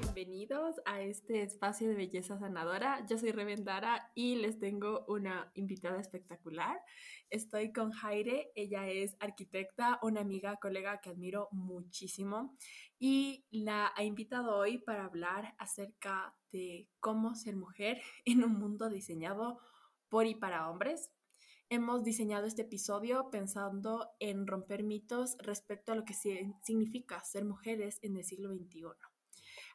Bienvenidos a este espacio de belleza sanadora. Yo soy Revendara y les tengo una invitada espectacular. Estoy con Jaire, ella es arquitecta, una amiga, colega que admiro muchísimo y la ha invitado hoy para hablar acerca de cómo ser mujer en un mundo diseñado por y para hombres. Hemos diseñado este episodio pensando en romper mitos respecto a lo que significa ser mujeres en el siglo XXI.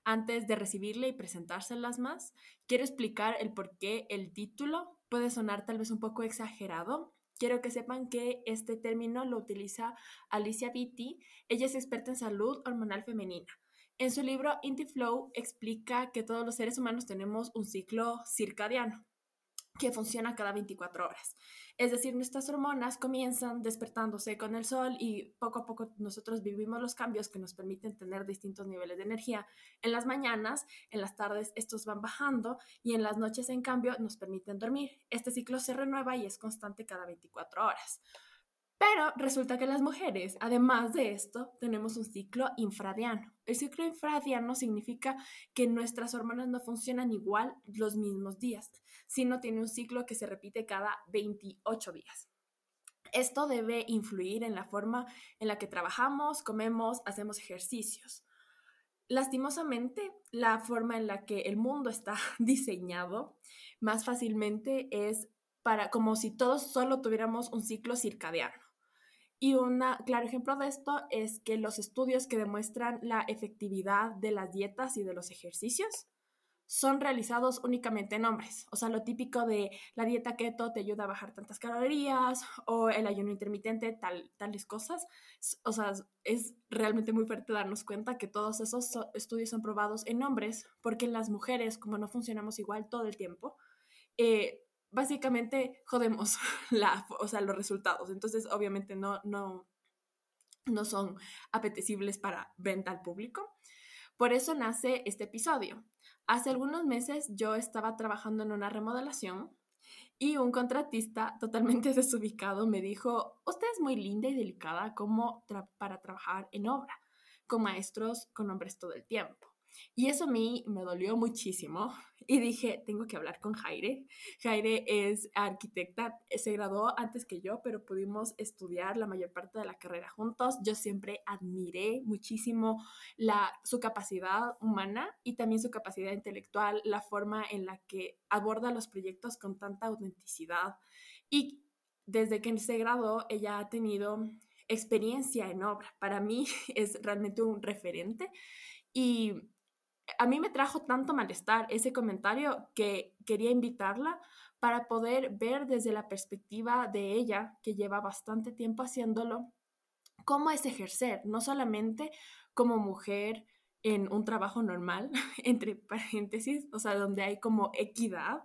Antes de recibirle y presentárselas más, quiero explicar el por qué el título puede sonar tal vez un poco exagerado. Quiero que sepan que este término lo utiliza Alicia Vitti. Ella es experta en salud hormonal femenina. En su libro Inti Flow explica que todos los seres humanos tenemos un ciclo circadiano que funciona cada 24 horas. Es decir, nuestras hormonas comienzan despertándose con el sol y poco a poco nosotros vivimos los cambios que nos permiten tener distintos niveles de energía. En las mañanas, en las tardes, estos van bajando y en las noches, en cambio, nos permiten dormir. Este ciclo se renueva y es constante cada 24 horas. Pero resulta que las mujeres, además de esto, tenemos un ciclo infradiano. El ciclo infradiano significa que nuestras hormonas no funcionan igual los mismos días, sino tiene un ciclo que se repite cada 28 días. Esto debe influir en la forma en la que trabajamos, comemos, hacemos ejercicios. Lastimosamente, la forma en la que el mundo está diseñado más fácilmente es para como si todos solo tuviéramos un ciclo circadiano. Y un claro ejemplo de esto es que los estudios que demuestran la efectividad de las dietas y de los ejercicios son realizados únicamente en hombres. O sea, lo típico de la dieta keto te ayuda a bajar tantas calorías o el ayuno intermitente, tal, tales cosas. O sea, es realmente muy fuerte darnos cuenta que todos esos estudios son probados en hombres porque en las mujeres, como no funcionamos igual todo el tiempo, eh, básicamente jodemos la, o los resultados. Entonces, obviamente no, no, no son apetecibles para venta al público. Por eso nace este episodio. Hace algunos meses yo estaba trabajando en una remodelación y un contratista totalmente desubicado me dijo, usted es muy linda y delicada como para trabajar en obra, con maestros con hombres todo el tiempo. Y eso a mí me dolió muchísimo y dije, tengo que hablar con Jaire. Jaire es arquitecta, se graduó antes que yo, pero pudimos estudiar la mayor parte de la carrera juntos. Yo siempre admiré muchísimo la, su capacidad humana y también su capacidad intelectual, la forma en la que aborda los proyectos con tanta autenticidad. Y desde que se graduó, ella ha tenido experiencia en obra. Para mí es realmente un referente. Y a mí me trajo tanto malestar ese comentario que quería invitarla para poder ver desde la perspectiva de ella, que lleva bastante tiempo haciéndolo, cómo es ejercer, no solamente como mujer en un trabajo normal, entre paréntesis, o sea, donde hay como equidad,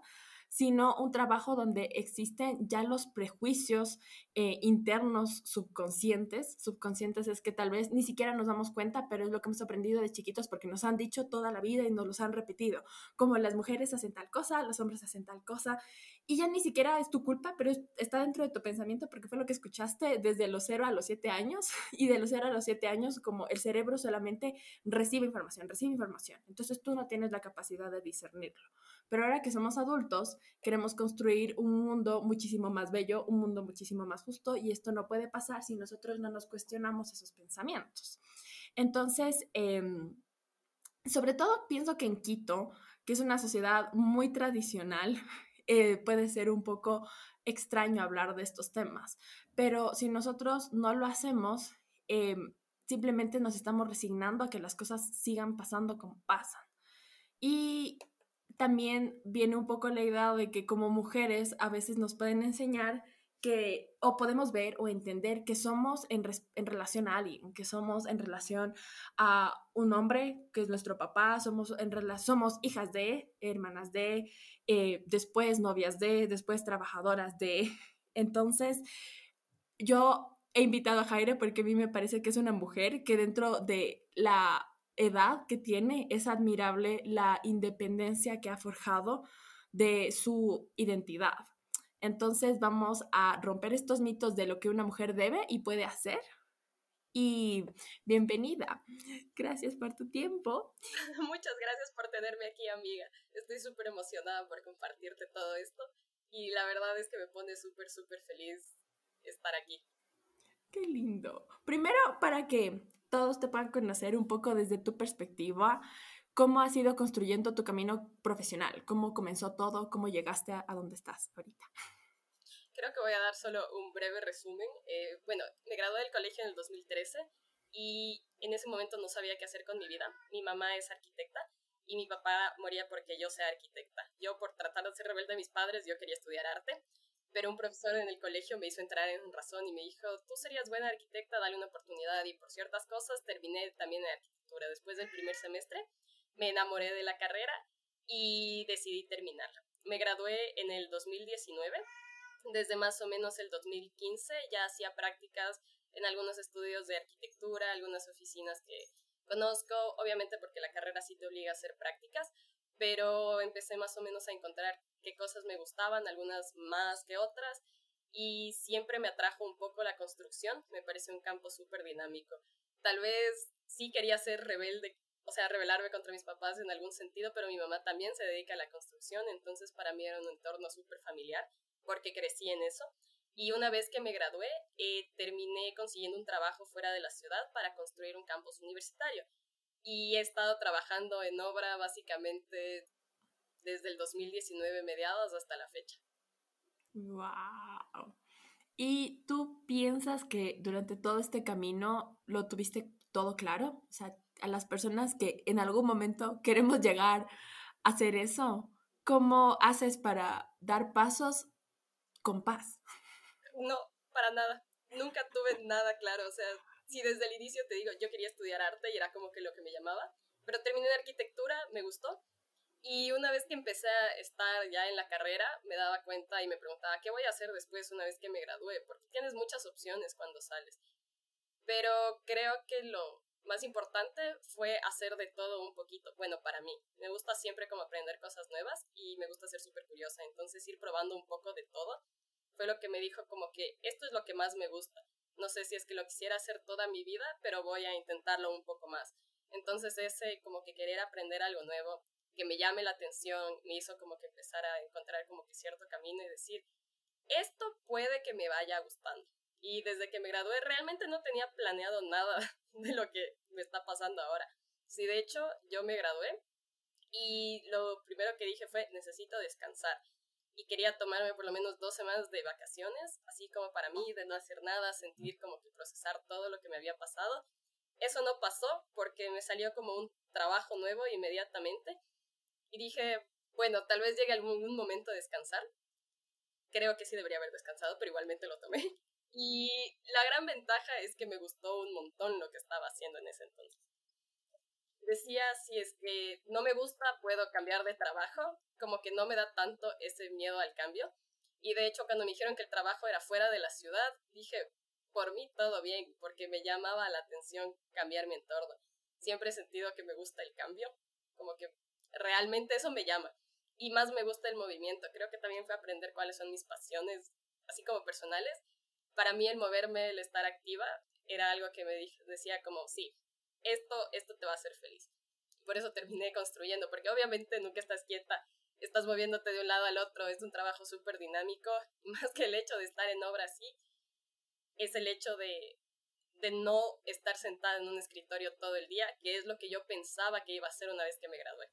sino un trabajo donde existen ya los prejuicios eh, internos subconscientes. Subconscientes es que tal vez ni siquiera nos damos cuenta, pero es lo que hemos aprendido de chiquitos porque nos han dicho toda la vida y nos los han repetido, como las mujeres hacen tal cosa, los hombres hacen tal cosa, y ya ni siquiera es tu culpa, pero está dentro de tu pensamiento porque fue lo que escuchaste desde los 0 a los 7 años, y de los 0 a los 7 años como el cerebro solamente recibe información, recibe información, entonces tú no tienes la capacidad de discernirlo. Pero ahora que somos adultos, queremos construir un mundo muchísimo más bello, un mundo muchísimo más justo y esto no puede pasar si nosotros no nos cuestionamos esos pensamientos. Entonces, em, sobre todo pienso que en Quito, que es una sociedad muy tradicional, eh, puede ser un poco extraño hablar de estos temas, pero si nosotros no lo hacemos, em, simplemente nos estamos resignando a que las cosas sigan pasando como pasan. Y también viene un poco la idea de que como mujeres a veces nos pueden enseñar que o podemos ver o entender que somos en, relación a alguien, que somos en relación a un hombre que es nuestro papá, somos, en somos hijas de, hermanas de, eh, después novias de, después trabajadoras de. Entonces, yo he invitado a Jaire porque a mí me parece que es una mujer que dentro de la edad que tiene, es admirable la independencia que ha forjado de su identidad. Entonces vamos a romper estos mitos de lo que una mujer debe y puede hacer. Y bienvenida. Gracias por tu tiempo. Muchas gracias por tenerme aquí, amiga. Estoy súper emocionada por compartirte todo esto y la verdad es que me pone súper, súper feliz estar aquí. Qué lindo. Primero, para que todos te puedan conocer un poco desde tu perspectiva, ¿cómo has ido construyendo tu camino profesional? ¿Cómo comenzó todo? ¿Cómo llegaste a, donde estás ahorita? Creo que voy a dar solo un breve resumen. Eh, bueno, me gradué del colegio en el 2013 y en ese momento no sabía qué hacer con mi vida. Mi mamá es arquitecta y mi papá moría porque yo sea arquitecta. Yo, por tratar de ser rebelde de mis padres, yo quería estudiar arte pero un profesor en el colegio me hizo entrar en razón y me dijo, tú serías buena arquitecta, dale una oportunidad. Y por ciertas cosas terminé también en arquitectura. Después del primer semestre me enamoré de la carrera y decidí terminarla. Me gradué en el 2019. Desde más o menos el 2015 ya hacía prácticas en algunos estudios de arquitectura, algunas oficinas que conozco, obviamente porque la carrera sí te obliga a hacer prácticas, pero empecé más o menos a encontrar qué cosas me gustaban, algunas más que otras, y siempre me atrajo un poco la construcción, me parece un campo súper dinámico. Tal vez sí quería ser rebelde, o sea, rebelarme contra mis papás en algún sentido, pero mi mamá también se dedica a la construcción, entonces para mí era un entorno súper familiar, porque crecí en eso. Y una vez que me gradué, eh, terminé consiguiendo un trabajo fuera de la ciudad para construir un campus universitario y he estado trabajando en obra básicamente desde el 2019 mediados hasta la fecha. ¡Wow! ¿Y tú piensas que durante todo este camino lo tuviste todo claro? O sea, a las personas que en algún momento queremos llegar a hacer eso, ¿cómo haces para dar pasos con paz? No, para nada. Nunca tuve nada claro. O sea, si desde el inicio te digo, yo quería estudiar arte y era como que lo que me llamaba, pero terminé en arquitectura, me gustó. Y una vez que empecé a estar ya en la carrera, me daba cuenta y me preguntaba, ¿qué voy a hacer después una vez que me gradúe? Porque tienes muchas opciones cuando sales. Pero creo que lo más importante fue hacer de todo un poquito. Bueno, para mí, me gusta siempre como aprender cosas nuevas y me gusta ser súper curiosa. Entonces ir probando un poco de todo fue lo que me dijo como que esto es lo que más me gusta. No sé si es que lo quisiera hacer toda mi vida, pero voy a intentarlo un poco más. Entonces ese como que querer aprender algo nuevo, que me llame la atención, me hizo como que empezar a encontrar como que cierto camino y decir, esto puede que me vaya gustando. Y desde que me gradué realmente no tenía planeado nada de lo que me está pasando ahora. Sí, de hecho, yo me gradué y lo primero que dije fue, necesito descansar y quería tomarme por lo menos dos semanas de vacaciones, así como para mí, de no hacer nada, sentir como que procesar todo lo que me había pasado. Eso no pasó porque me salió como un trabajo nuevo inmediatamente y dije, bueno, tal vez llegue algún momento de descansar. Creo que sí debería haber descansado, pero igualmente lo tomé. Y la gran ventaja es que me gustó un montón lo que estaba haciendo en ese entonces decía, si es que no me gusta, puedo cambiar de trabajo, como que no me da tanto ese miedo al cambio. Y de hecho, cuando me dijeron que el trabajo era fuera de la ciudad, dije, por mí todo bien, porque me llamaba la atención cambiar mi entorno. Siempre he sentido que me gusta el cambio, como que realmente eso me llama. Y más me gusta el movimiento. Creo que también fue aprender cuáles son mis pasiones, así como personales. Para mí el moverme, el estar activa, era algo que me decía como, sí, esto, esto te va a hacer feliz. Por eso terminé construyendo, porque obviamente nunca estás quieta, estás moviéndote de un lado al otro, es un trabajo súper dinámico, más que el hecho de estar en obra así, es el hecho de, de no estar sentada en un escritorio todo el día, que es lo que yo pensaba que iba a hacer una vez que me gradué.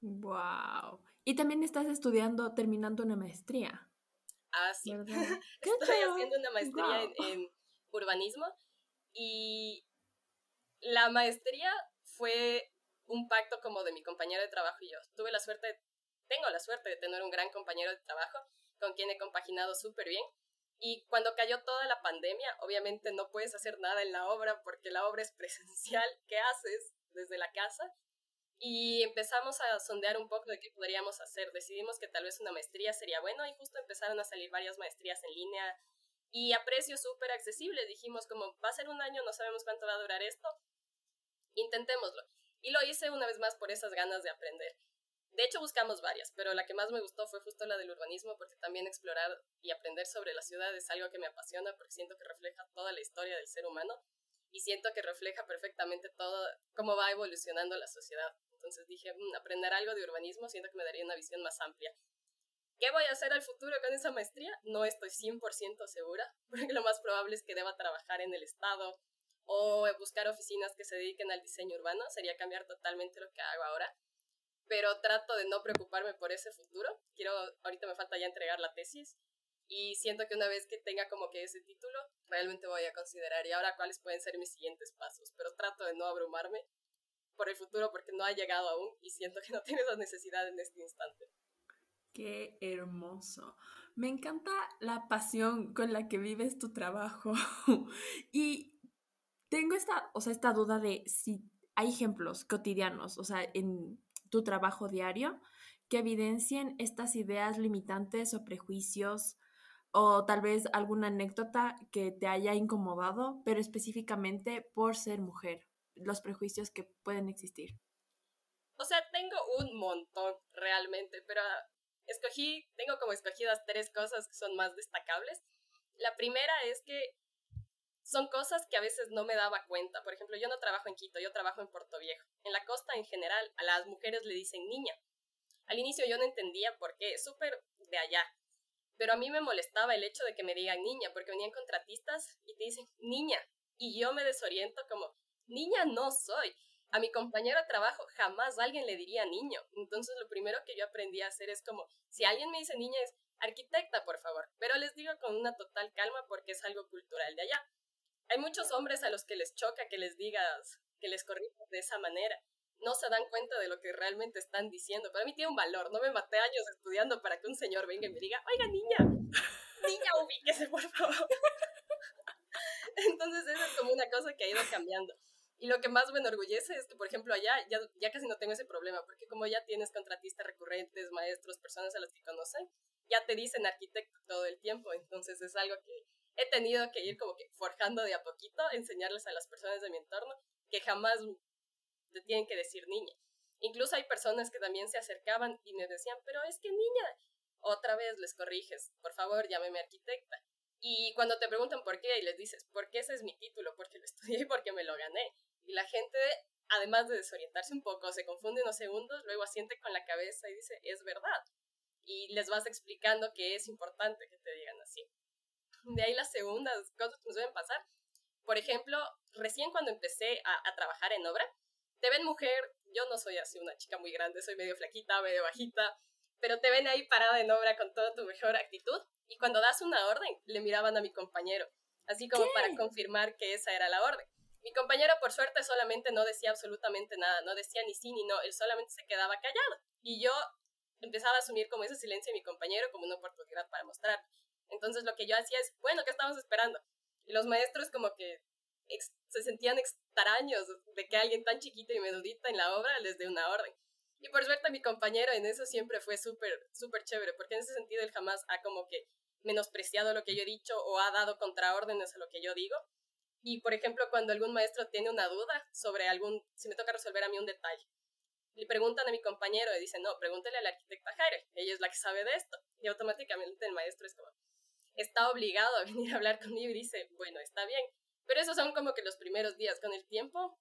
Wow. Y también estás estudiando, terminando una maestría. Ah. Estoy haciendo una maestría en, en, urbanismo y la maestría fue un pacto como de mi compañero de trabajo y yo. Tuve la suerte, tengo la suerte de tener un gran compañero de trabajo con quien he compaginado súper bien. Y cuando cayó toda la pandemia, obviamente no puedes hacer nada en la obra porque la obra es presencial. ¿Qué haces desde la casa? Y empezamos a sondear un poco de qué podríamos hacer. Decidimos que tal vez una maestría sería bueno y justo empezaron a salir varias maestrías en línea y a precios súper accesibles. Dijimos como, va a ser un año, no sabemos cuánto va a durar esto, intentémoslo. Y lo hice una vez más por esas ganas de aprender. De hecho, buscamos varias, pero la que más me gustó fue justo la del urbanismo, porque también explorar y aprender sobre la ciudad es algo que me apasiona, porque siento que refleja toda la historia del ser humano y siento que refleja perfectamente todo cómo va evolucionando la sociedad. Entonces dije, mm, aprender algo de urbanismo siento que me daría una visión más amplia. ¿Qué voy a hacer al futuro con esa maestría? No estoy 100% segura, porque lo más probable es que deba trabajar en el Estado o buscar oficinas que se dediquen al diseño urbano, sería cambiar totalmente lo que hago ahora pero trato de no preocuparme por ese futuro. Quiero, ahorita me falta ya entregar la tesis y siento que una vez que tenga como que ese título, realmente voy a considerar y ahora cuáles pueden ser mis siguientes pasos, pero trato de no abrumarme por el futuro porque no ha llegado aún y siento que no tengo esa necesidad en este instante. Qué hermoso. Me encanta la pasión con la que vives tu trabajo. y tengo esta, o sea, esta duda de si hay ejemplos cotidianos, o sea, en tu trabajo diario que evidencien estas ideas limitantes o prejuicios o tal vez alguna anécdota que te haya incomodado, pero específicamente por ser mujer, los prejuicios que pueden existir. O sea, tengo un montón realmente, pero escogí, tengo como escogidas tres cosas que son más destacables. La primera es que son cosas que a veces no me daba cuenta. Por ejemplo, yo no trabajo en Quito, yo trabajo en Puerto Viejo. En la costa en general, a las mujeres le dicen niña. Al inicio yo no entendía por qué, súper de allá. Pero a mí me molestaba el hecho de que me digan niña, porque venían contratistas y te dicen niña. Y yo me desoriento como, niña no soy. A mi compañero de trabajo jamás alguien le diría niño. Entonces lo primero que yo aprendí a hacer es como, si alguien me dice niña es arquitecta, por favor. Pero les digo con una total calma porque es algo cultural de allá. Hay muchos hombres a los que les choca que les digas, que les corrijas de esa manera. No se dan cuenta de lo que realmente están diciendo. Para mí tiene un valor. No me maté años estudiando para que un señor venga y me diga, oiga, niña, niña, ubíquese, por favor. Entonces, eso es como una cosa que ha ido cambiando. Y lo que más me enorgullece es que, por ejemplo, allá ya, casi no tengo ese problema, porque como ya tienes contratistas recurrentes, maestros, personas a las que conocen, ya te dicen arquitecto todo el tiempo. Entonces, es algo que he tenido que ir como que forjando de a poquito, enseñarles a las personas de mi entorno que jamás te tienen que decir niña. Incluso hay personas que también se acercaban y me decían, pero es que niña, otra vez les corriges, por favor, llámeme arquitecta. Y cuando te preguntan por qué, y les dices, porque ese es mi título, porque lo estudié y porque me lo gané. Y la gente, además de desorientarse un poco, se confunde unos segundos, luego asiente con la cabeza y dice, es verdad. Y les vas explicando que es importante que te digan así. De ahí las segundas cosas que nos deben pasar. Por ejemplo, recién cuando empecé a, trabajar en obra, te ven mujer, yo no soy así una chica muy grande, soy medio flaquita, medio bajita, pero te ven ahí parada en obra con toda tu mejor actitud y cuando das una orden le miraban a mi compañero, así como para confirmar que esa era la orden. Mi compañero por suerte solamente no decía absolutamente nada, no decía ni sí ni no, él solamente se quedaba callado y yo empezaba a asumir como ese silencio de mi compañero como una oportunidad para mostrar. Entonces lo que yo hacía es, bueno, ¿qué estamos esperando? Y los maestros como que se sentían extraños de que alguien tan chiquito y medudita en la obra les dé una orden. Y por suerte mi compañero en eso siempre fue súper, súper chévere, porque en ese sentido él jamás ha como que menospreciado lo que yo he dicho o ha dado contraórdenes a lo que yo digo. Y por ejemplo, cuando algún maestro tiene una duda sobre algún, si me toca resolver a mí un detalle, le preguntan a mi compañero y dicen, no, pregúntale a la arquitecta Jaire, ella es la que sabe de esto. Y automáticamente el maestro es como, está obligado a venir a hablar conmigo y dice, bueno, está bien. Pero esos son como que los primeros días. Con el tiempo,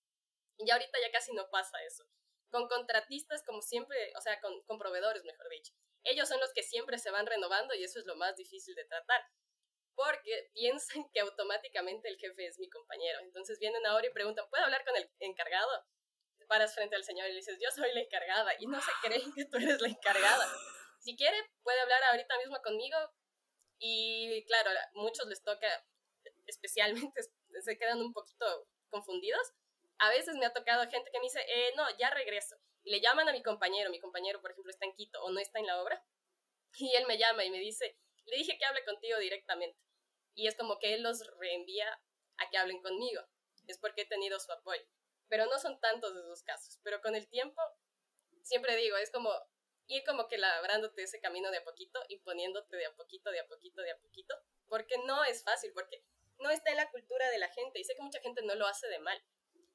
y ahorita ya casi no pasa eso. Con contratistas, como siempre, o sea, con, con proveedores, mejor dicho. Ellos son los que siempre se van renovando y eso es lo más difícil de tratar. Porque piensan que automáticamente el jefe es mi compañero. Entonces vienen ahora y preguntan, ¿puedo hablar con el encargado? Te paras frente al señor y le dices, yo soy la encargada. Y no se creen que tú eres la encargada. Si quiere, puede hablar ahorita mismo conmigo, y claro, a muchos les toca, especialmente se quedan un poquito confundidos. A veces me ha tocado gente que me dice, eh, no, ya regreso. Y le llaman a mi compañero, mi compañero, por ejemplo, está en Quito o no está en la obra. Y él me llama y me dice, le dije que hable contigo directamente. Y es como que él los reenvía a que hablen conmigo. Es porque he tenido su apoyo. Pero no son tantos de esos casos. Pero con el tiempo, siempre digo, es como, ir como que labrándote ese camino de a poquito, imponiéndote de a poquito, de a poquito, de a poquito, porque no es fácil, porque no está en la cultura de la gente, y sé que mucha gente no lo hace de mal,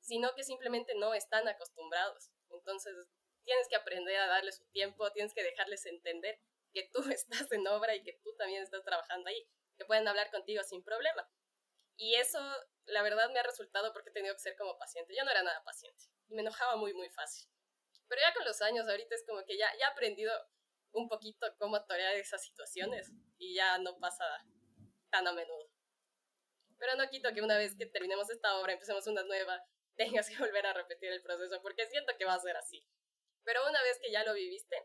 sino que simplemente no están acostumbrados. Entonces, tienes que aprender a darle su tiempo, tienes que dejarles entender que tú estás en obra y que tú también estás trabajando ahí, que pueden hablar contigo sin problema. Y eso, la verdad, me ha resultado porque he tenido que ser como paciente. Yo no era nada paciente y me enojaba muy, muy fácil. Pero ya con los años, ahorita es como que ya, ya he aprendido un poquito cómo torear esas situaciones y ya no pasa tan a menudo. Pero no quito que una vez que terminemos esta obra, empecemos una nueva, tengas que volver a repetir el proceso, porque siento que va a ser así. Pero una vez que ya lo viviste,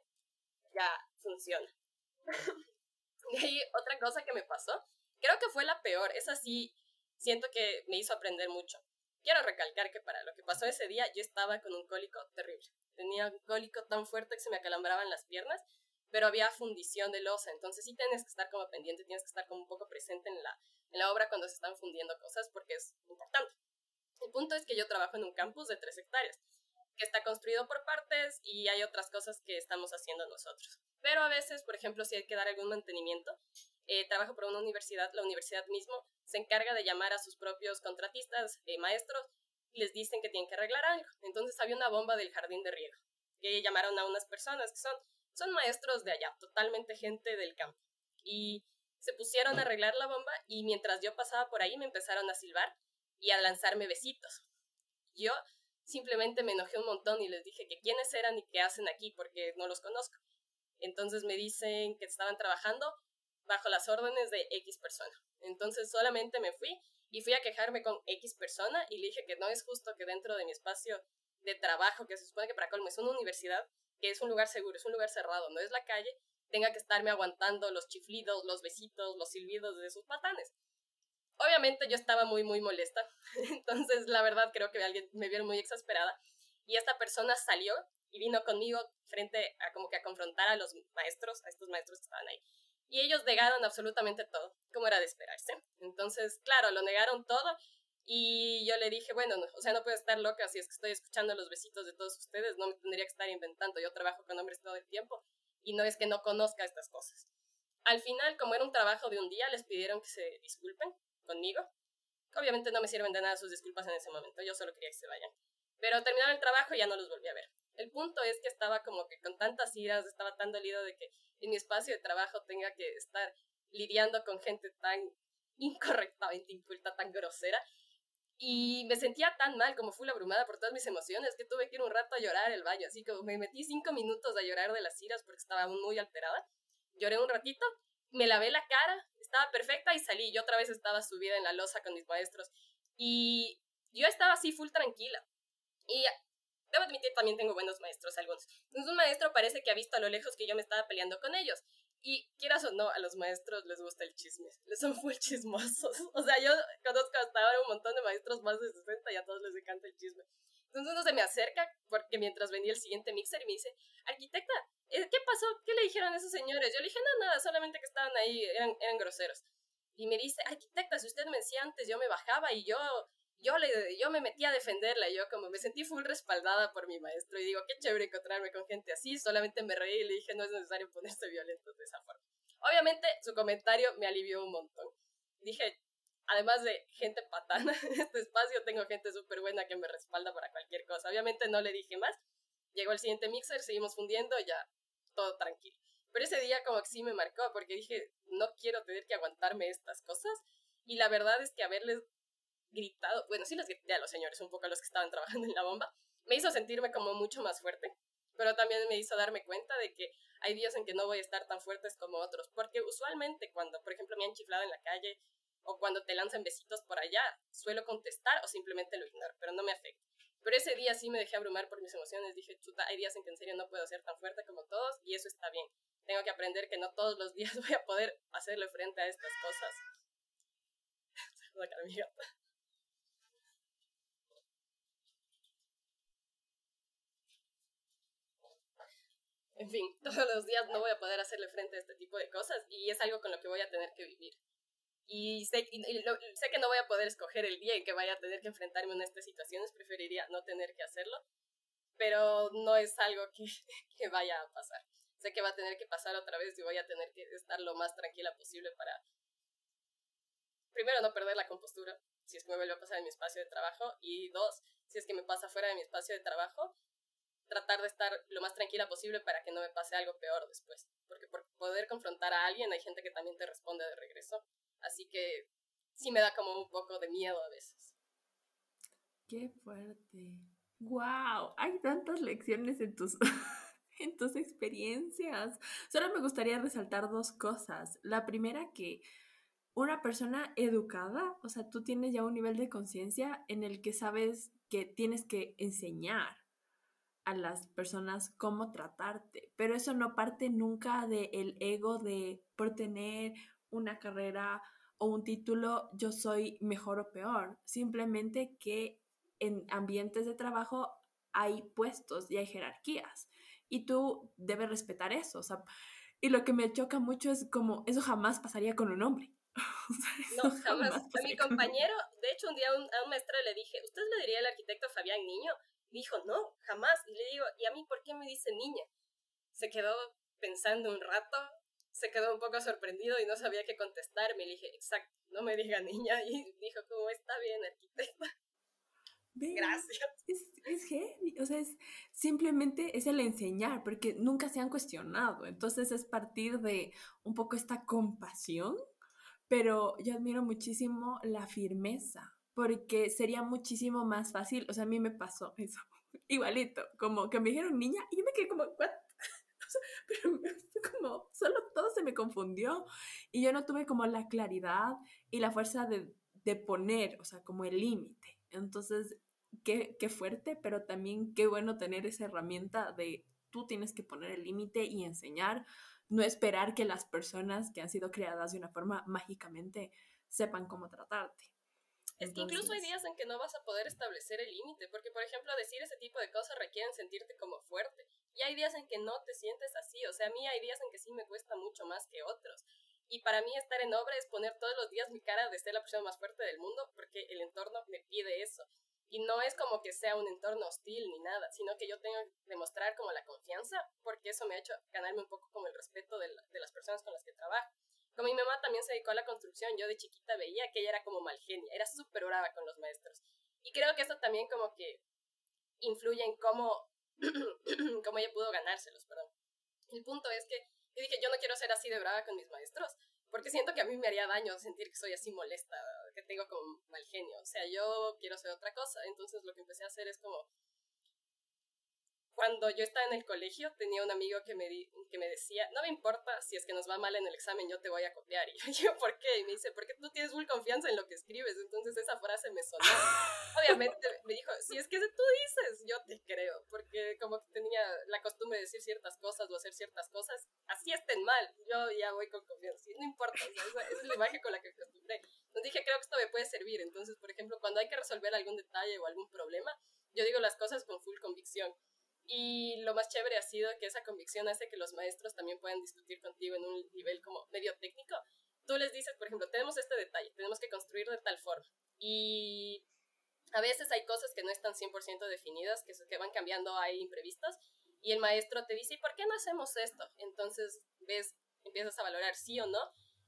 ya funciona. y ahí otra cosa que me pasó, creo que fue la peor, esa sí siento que me hizo aprender mucho. Quiero recalcar que para lo que pasó ese día yo estaba con un cólico terrible. Tenía un cólico tan fuerte que se me acalambraban las piernas, pero había fundición de losa, entonces sí tienes que estar como pendiente, tienes que estar como un poco presente en la, en la obra cuando se están fundiendo cosas porque es importante. El punto es que yo trabajo en un campus de tres hectáreas, que está construido por partes y hay otras cosas que estamos haciendo nosotros. Pero a veces, por ejemplo, si hay que dar algún mantenimiento, eh, trabajo para una universidad, la universidad mismo se encarga de llamar a sus propios contratistas, eh, maestros, y les dicen que tienen que arreglar algo. Entonces había una bomba del jardín de riego, que llamaron a unas personas que son, son maestros de allá, totalmente gente del campo. Y se pusieron a arreglar la bomba y mientras yo pasaba por ahí me empezaron a silbar y a lanzarme besitos. Yo simplemente me enojé un montón y les dije que quiénes eran y qué hacen aquí porque no los conozco. Entonces me dicen que estaban trabajando bajo las órdenes de X persona. Entonces solamente me fui y fui a quejarme con X persona y le dije que no es justo que dentro de mi espacio de trabajo, que se supone que para colmo es una universidad, que es un lugar seguro, es un lugar cerrado, no es la calle, tenga que estarme aguantando los chiflidos, los besitos, los silbidos de sus patanes. Obviamente yo estaba muy, muy molesta, entonces la verdad creo que alguien me vieron muy exasperada y esta persona salió y vino conmigo frente a como que a confrontar a los maestros, a estos maestros que estaban ahí. Y ellos negaron absolutamente todo, como era de esperarse. Entonces, claro, lo negaron todo y yo le dije, bueno, o sea, no puedo estar loca si es que estoy escuchando los besitos de todos ustedes, no me tendría que estar inventando, yo trabajo con hombres todo el tiempo y no es que no conozca estas cosas. Al final, como era un trabajo de un día, les pidieron que se disculpen conmigo. Obviamente no me sirven de nada sus disculpas en ese momento, yo solo quería que se vayan. Pero terminaron el trabajo y ya no los volví a ver. El punto es que estaba como que con tantas iras, estaba tan dolido de que en mi espacio de trabajo tenga que estar lidiando con gente tan incorrectamente inculta, tan grosera. Y me sentía tan mal, como full abrumada por todas mis emociones, que tuve que ir un rato a llorar el baño. Así que me metí cinco minutos a llorar de las iras porque estaba muy alterada. Lloré un ratito, me lavé la cara, estaba perfecta y salí. Yo otra vez estaba subida en la losa con mis maestros. Y yo estaba así full tranquila. Y Debo admitir, también tengo buenos maestros algunos. Entonces un maestro parece que ha visto a lo lejos que yo me estaba peleando con ellos. Y quieras o no, a los maestros les gusta el chisme. Les son full chismosos. O sea, yo conozco hasta ahora un montón de maestros más de 60 y a todos les encanta el chisme. Entonces se me acerca porque mientras venía el siguiente mixer y me dice, arquitecta, eh, ¿qué pasó? ¿Qué le dijeron a esos señores? Yo le dije, no, nada, solamente que estaban ahí, eran, eran groseros. Y me dice, arquitecta, si usted me decía antes, yo me bajaba y yo yo, le, yo me metí a defenderla, yo como me sentí full respaldada por mi maestro y digo, qué chévere encontrarme con gente así, solamente me reí y le dije, no es necesario ponerse violento de esa forma. Obviamente su comentario me alivió un montón. Dije, además de gente patana en este espacio, tengo gente súper buena que me respalda para cualquier cosa. Obviamente no le dije más. Llegó el siguiente mixer, seguimos fundiendo, ya todo tranquilo. Pero ese día como que sí me marcó porque dije, no quiero tener que aguantarme estas cosas. Y la verdad es que haberles gritado, bueno, sí les grité a los señores, un poco a los que estaban trabajando en la bomba, me hizo sentirme como mucho más fuerte, pero también me hizo darme cuenta de que hay días en que no voy a estar tan fuertes como otros, porque usualmente cuando, por ejemplo, me han chiflado en la calle o cuando te lanzan besitos por allá, suelo contestar o simplemente lo ignoro, pero no me afecta. Pero ese día sí me dejé abrumar por mis emociones, dije, chuta, hay días en que en serio no puedo ser tan fuerte como todos y eso está bien. Tengo que aprender que no todos los días voy a poder hacerle frente a estas cosas. En fin, todos los días no voy a poder hacerle frente a este tipo de cosas y es algo con lo que voy a tener que vivir. Y sé, sé que no voy a poder escoger el día en que vaya a tener que enfrentarme a estas situaciones, preferiría no tener que hacerlo, pero no es algo que, que vaya a pasar. Sé que va a tener que pasar otra vez y voy a tener que estar lo más tranquila posible para, primero, no perder la compostura, si es que me vuelve a pasar en mi espacio de trabajo, y dos, si es que me pasa fuera de mi espacio de trabajo, tratar de estar lo más tranquila posible para que no me pase algo peor después. Porque por poder confrontar a alguien hay gente que también te responde de regreso. Así que sí me da como un poco de miedo a veces. Qué fuerte. ¡Wow! Hay tantas lecciones en tus, en tus experiencias. Solo me gustaría resaltar dos cosas. La primera que una persona educada, o sea, tú tienes ya un nivel de conciencia en el que sabes que tienes que enseñar a las personas cómo tratarte, pero eso no parte nunca del ego de por tener una carrera o un título yo soy mejor o peor, simplemente que en ambientes de trabajo hay puestos y hay jerarquías y tú debes respetar eso, o sea, y lo que me choca mucho es como eso jamás pasaría con un hombre. no, jamás. A mi compañero, de hecho, un día a un, a un maestro le dije, ¿usted le diría al arquitecto Fabián Niño? dijo, no, jamás. Y le digo, ¿y a mí por qué me dice niña? Se quedó pensando un rato, se quedó un poco sorprendido y no sabía qué contestar. Me dije, exacto, no me diga niña. Y dijo, ¿cómo está bien, arquitecta? Gracias. Es, es heavy, o sea, es, simplemente es el enseñar, porque nunca se han cuestionado. Entonces es partir de un poco esta compasión, pero yo admiro muchísimo la firmeza porque sería muchísimo más fácil, o sea, a mí me pasó eso, igualito, como que me dijeron niña y yo me quedé como, ¿what? pero como, solo todo se me confundió y yo no tuve como la claridad y la fuerza de, de poner, o sea, como el límite. Entonces, qué, qué fuerte, pero también qué bueno tener esa herramienta de tú tienes que poner el límite y enseñar, no esperar que las personas que han sido creadas de una forma mágicamente sepan cómo tratarte. Es que incluso hay días en que no vas a poder establecer el límite, porque por ejemplo decir ese tipo de cosas requieren sentirte como fuerte. Y hay días en que no te sientes así, o sea, a mí hay días en que sí me cuesta mucho más que otros. Y para mí estar en obra es poner todos los días mi cara de ser la persona más fuerte del mundo, porque el entorno me pide eso. Y no es como que sea un entorno hostil ni nada, sino que yo tengo que demostrar como la confianza, porque eso me ha hecho ganarme un poco como el respeto de, de las personas con las que trabajo. Como mi mamá también se dedicó a la construcción, yo de chiquita veía que ella era como mal genia, era súper brava con los maestros. Y creo que esto también como que influye en cómo, cómo ella pudo ganárselos, perdón. El punto es que yo dije, yo no quiero ser así de brava con mis maestros, porque siento que a mí me haría daño sentir que soy así molesta, que tengo como mal genio. O sea, yo quiero ser otra cosa. Entonces lo que empecé a hacer es como cuando yo estaba en el colegio, tenía un amigo que me, que me decía, no me importa si es que nos va mal en el examen, yo te voy a copiar. Y yo, ¿por qué? Y me dice, porque tú tienes full confianza en lo que escribes. Entonces esa frase me sonó. Obviamente me dijo, si es que tú dices, yo te creo. Porque como que tenía la costumbre de decir ciertas cosas o hacer ciertas cosas, así estén mal, yo ya voy con confianza. No importa, esa, es la imagen con la que acostumbré. Entonces dije, creo que esto me puede servir. Entonces, por ejemplo, cuando hay que resolver algún detalle o algún problema, yo digo las cosas con full convicción. Y lo más chévere ha sido que esa convicción hace que los maestros también puedan discutir contigo en un nivel como medio técnico. Tú les dices, por ejemplo, tenemos este detalle, tenemos que construir de tal forma. Y a veces hay cosas que no están 100% definidas, que, que van cambiando, hay imprevistos. Y el maestro te dice, ¿y por qué no hacemos esto? Entonces ves, empiezas a valorar sí o no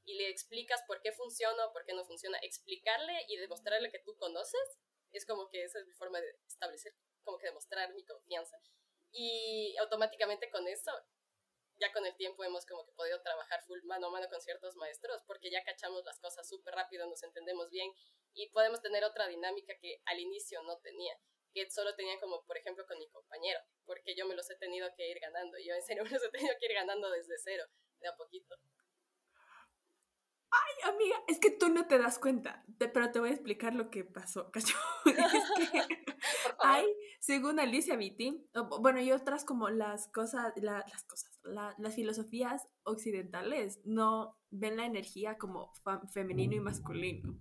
y le explicas por qué funciona o por qué no funciona. Explicarle y demostrarle que tú conoces es como que esa es mi forma de establecer, como que demostrar mi confianza. Y automáticamente con eso, ya con el tiempo hemos como que podido trabajar full mano a mano con ciertos maestros, porque ya cachamos las cosas súper rápido, nos entendemos bien y podemos tener otra dinámica que al inicio no tenía, que solo tenía como, por ejemplo, con mi compañero, porque yo me los he tenido que ir ganando, yo en serio me los he tenido que ir ganando desde cero, de a poquito. Ay, amiga, es que tú no te das cuenta, pero te voy a explicar lo que pasó, cacho. hay, según Alicia Vitti, bueno, y otras como las cosas, las cosas, las filosofías occidentales no ven la energía como femenino y masculino.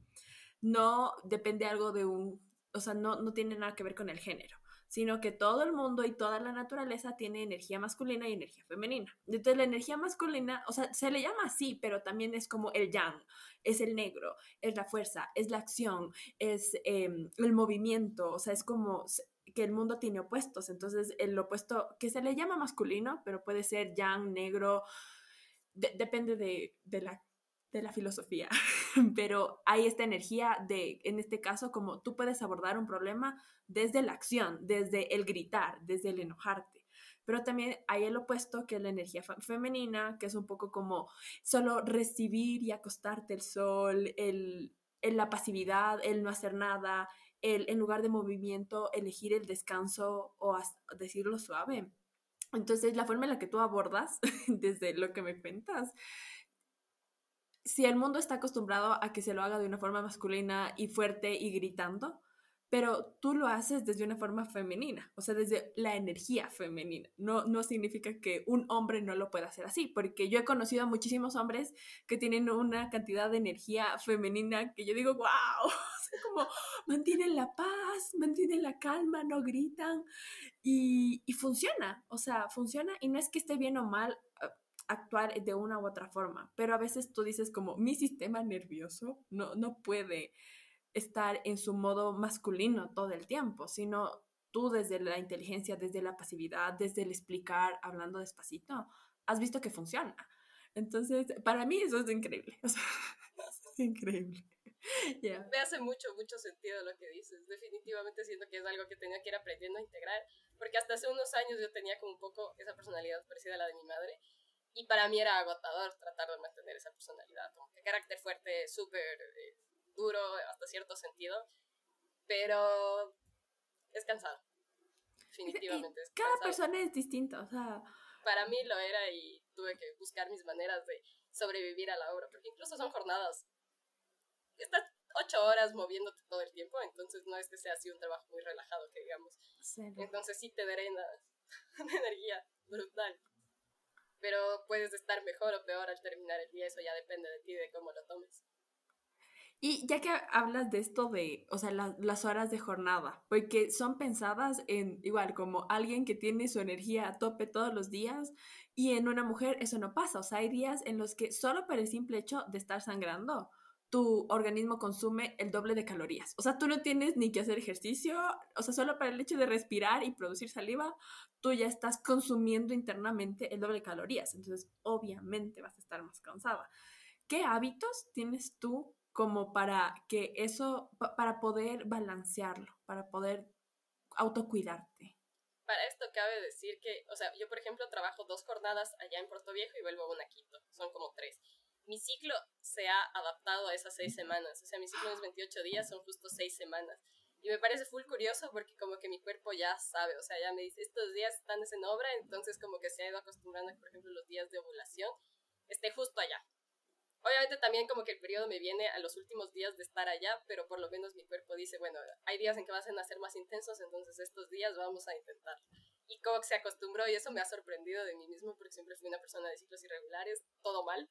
No depende algo de un, o sea, no, no tiene nada que ver con el género sino que todo el mundo y toda la naturaleza tiene energía masculina y energía femenina. Entonces la energía masculina, o sea, se le llama así, pero también es como el yang, es el negro, es la fuerza, es la acción, es em, el movimiento, o sea, es como que el mundo tiene opuestos, entonces el opuesto que se le llama masculino, pero puede ser yang, negro, depende de, de, la de la filosofía, pero hay esta energía de, en este caso, como tú puedes abordar un problema desde la acción, desde el gritar, desde el enojarte. Pero también hay el opuesto, que es la energía femenina, que es un poco como solo recibir y acostarte el sol, el, la pasividad, el no hacer nada, el en lugar de movimiento elegir el descanso o decirlo suave. Entonces, la forma en la que tú abordas, desde lo que me cuentas, si el mundo está acostumbrado a que se lo haga de una forma masculina y fuerte y gritando, pero tú lo haces desde una forma femenina, o sea, desde la energía femenina. No, no significa que un hombre no lo pueda hacer así, porque yo he conocido a muchísimos hombres que tienen una cantidad de energía femenina que yo digo, wow, como mantienen la paz, mantienen la calma, no gritan y, y funciona, o sea, funciona y no es que esté bien o mal actuar de una u otra forma, pero a veces tú dices como mi sistema nervioso no, no puede estar en su modo masculino todo el tiempo, sino tú desde la inteligencia, desde la pasividad, desde el explicar, hablando despacito, has visto que funciona. Entonces, para mí eso es increíble. es increíble. Me hace mucho, mucho sentido lo que dices. Definitivamente siento que es algo que tenía que ir aprendiendo a integrar, porque hasta hace unos años yo tenía como un poco esa personalidad parecida a la de mi madre, y para mí era agotador tratar de mantener esa personalidad, como que carácter fuerte, súper eh, duro hasta cierto sentido, pero es cansado. Definitivamente. Es cada persona es distinta, o sea... Para mí lo era y tuve que buscar mis maneras de sobrevivir a la obra, porque incluso son jornadas. Estás ocho horas moviéndote todo el tiempo, entonces no es que sea así un trabajo muy relajado, que digamos. Entonces sí te drenas de energía brutal. Pero puedes estar mejor o peor al terminar el día, eso ya depende de ti, de cómo lo tomes. Y ya que hablas de esto de, o sea, las horas de jornada, porque son pensadas en igual como alguien que tiene su energía a tope todos los días y en una mujer eso no pasa, o sea, hay días en los que solo por el simple hecho de estar sangrando, tu organismo consume el doble de calorías. O sea, tú no tienes ni que hacer ejercicio, o sea, solo para el hecho de respirar y producir saliva, tú ya estás consumiendo internamente el doble de calorías, entonces obviamente vas a estar más cansada. ¿Qué hábitos tienes tú como para que eso, para poder balancearlo, para poder autocuidarte. Para esto cabe decir que, o sea, yo por ejemplo trabajo dos jornadas allá en Puerto Viejo y vuelvo a una Quito, son como tres. Mi ciclo se ha adaptado a esas seis semanas, o sea, mi ciclo es 28 días, son justo seis semanas. Y me parece full curioso porque como que mi cuerpo ya sabe, o sea, ya me dice, estos días están en obra, entonces como que se ha ido acostumbrando, por ejemplo, los días de ovulación, esté justo allá. Obviamente también como que el periodo me viene a los últimos días de estar allá, pero por lo menos mi cuerpo dice, bueno, hay días en que van a ser más intensos, entonces estos días vamos a intentar. Y como que se acostumbró y eso me ha sorprendido de mí mismo porque siempre fui una persona de ciclos irregulares, todo mal.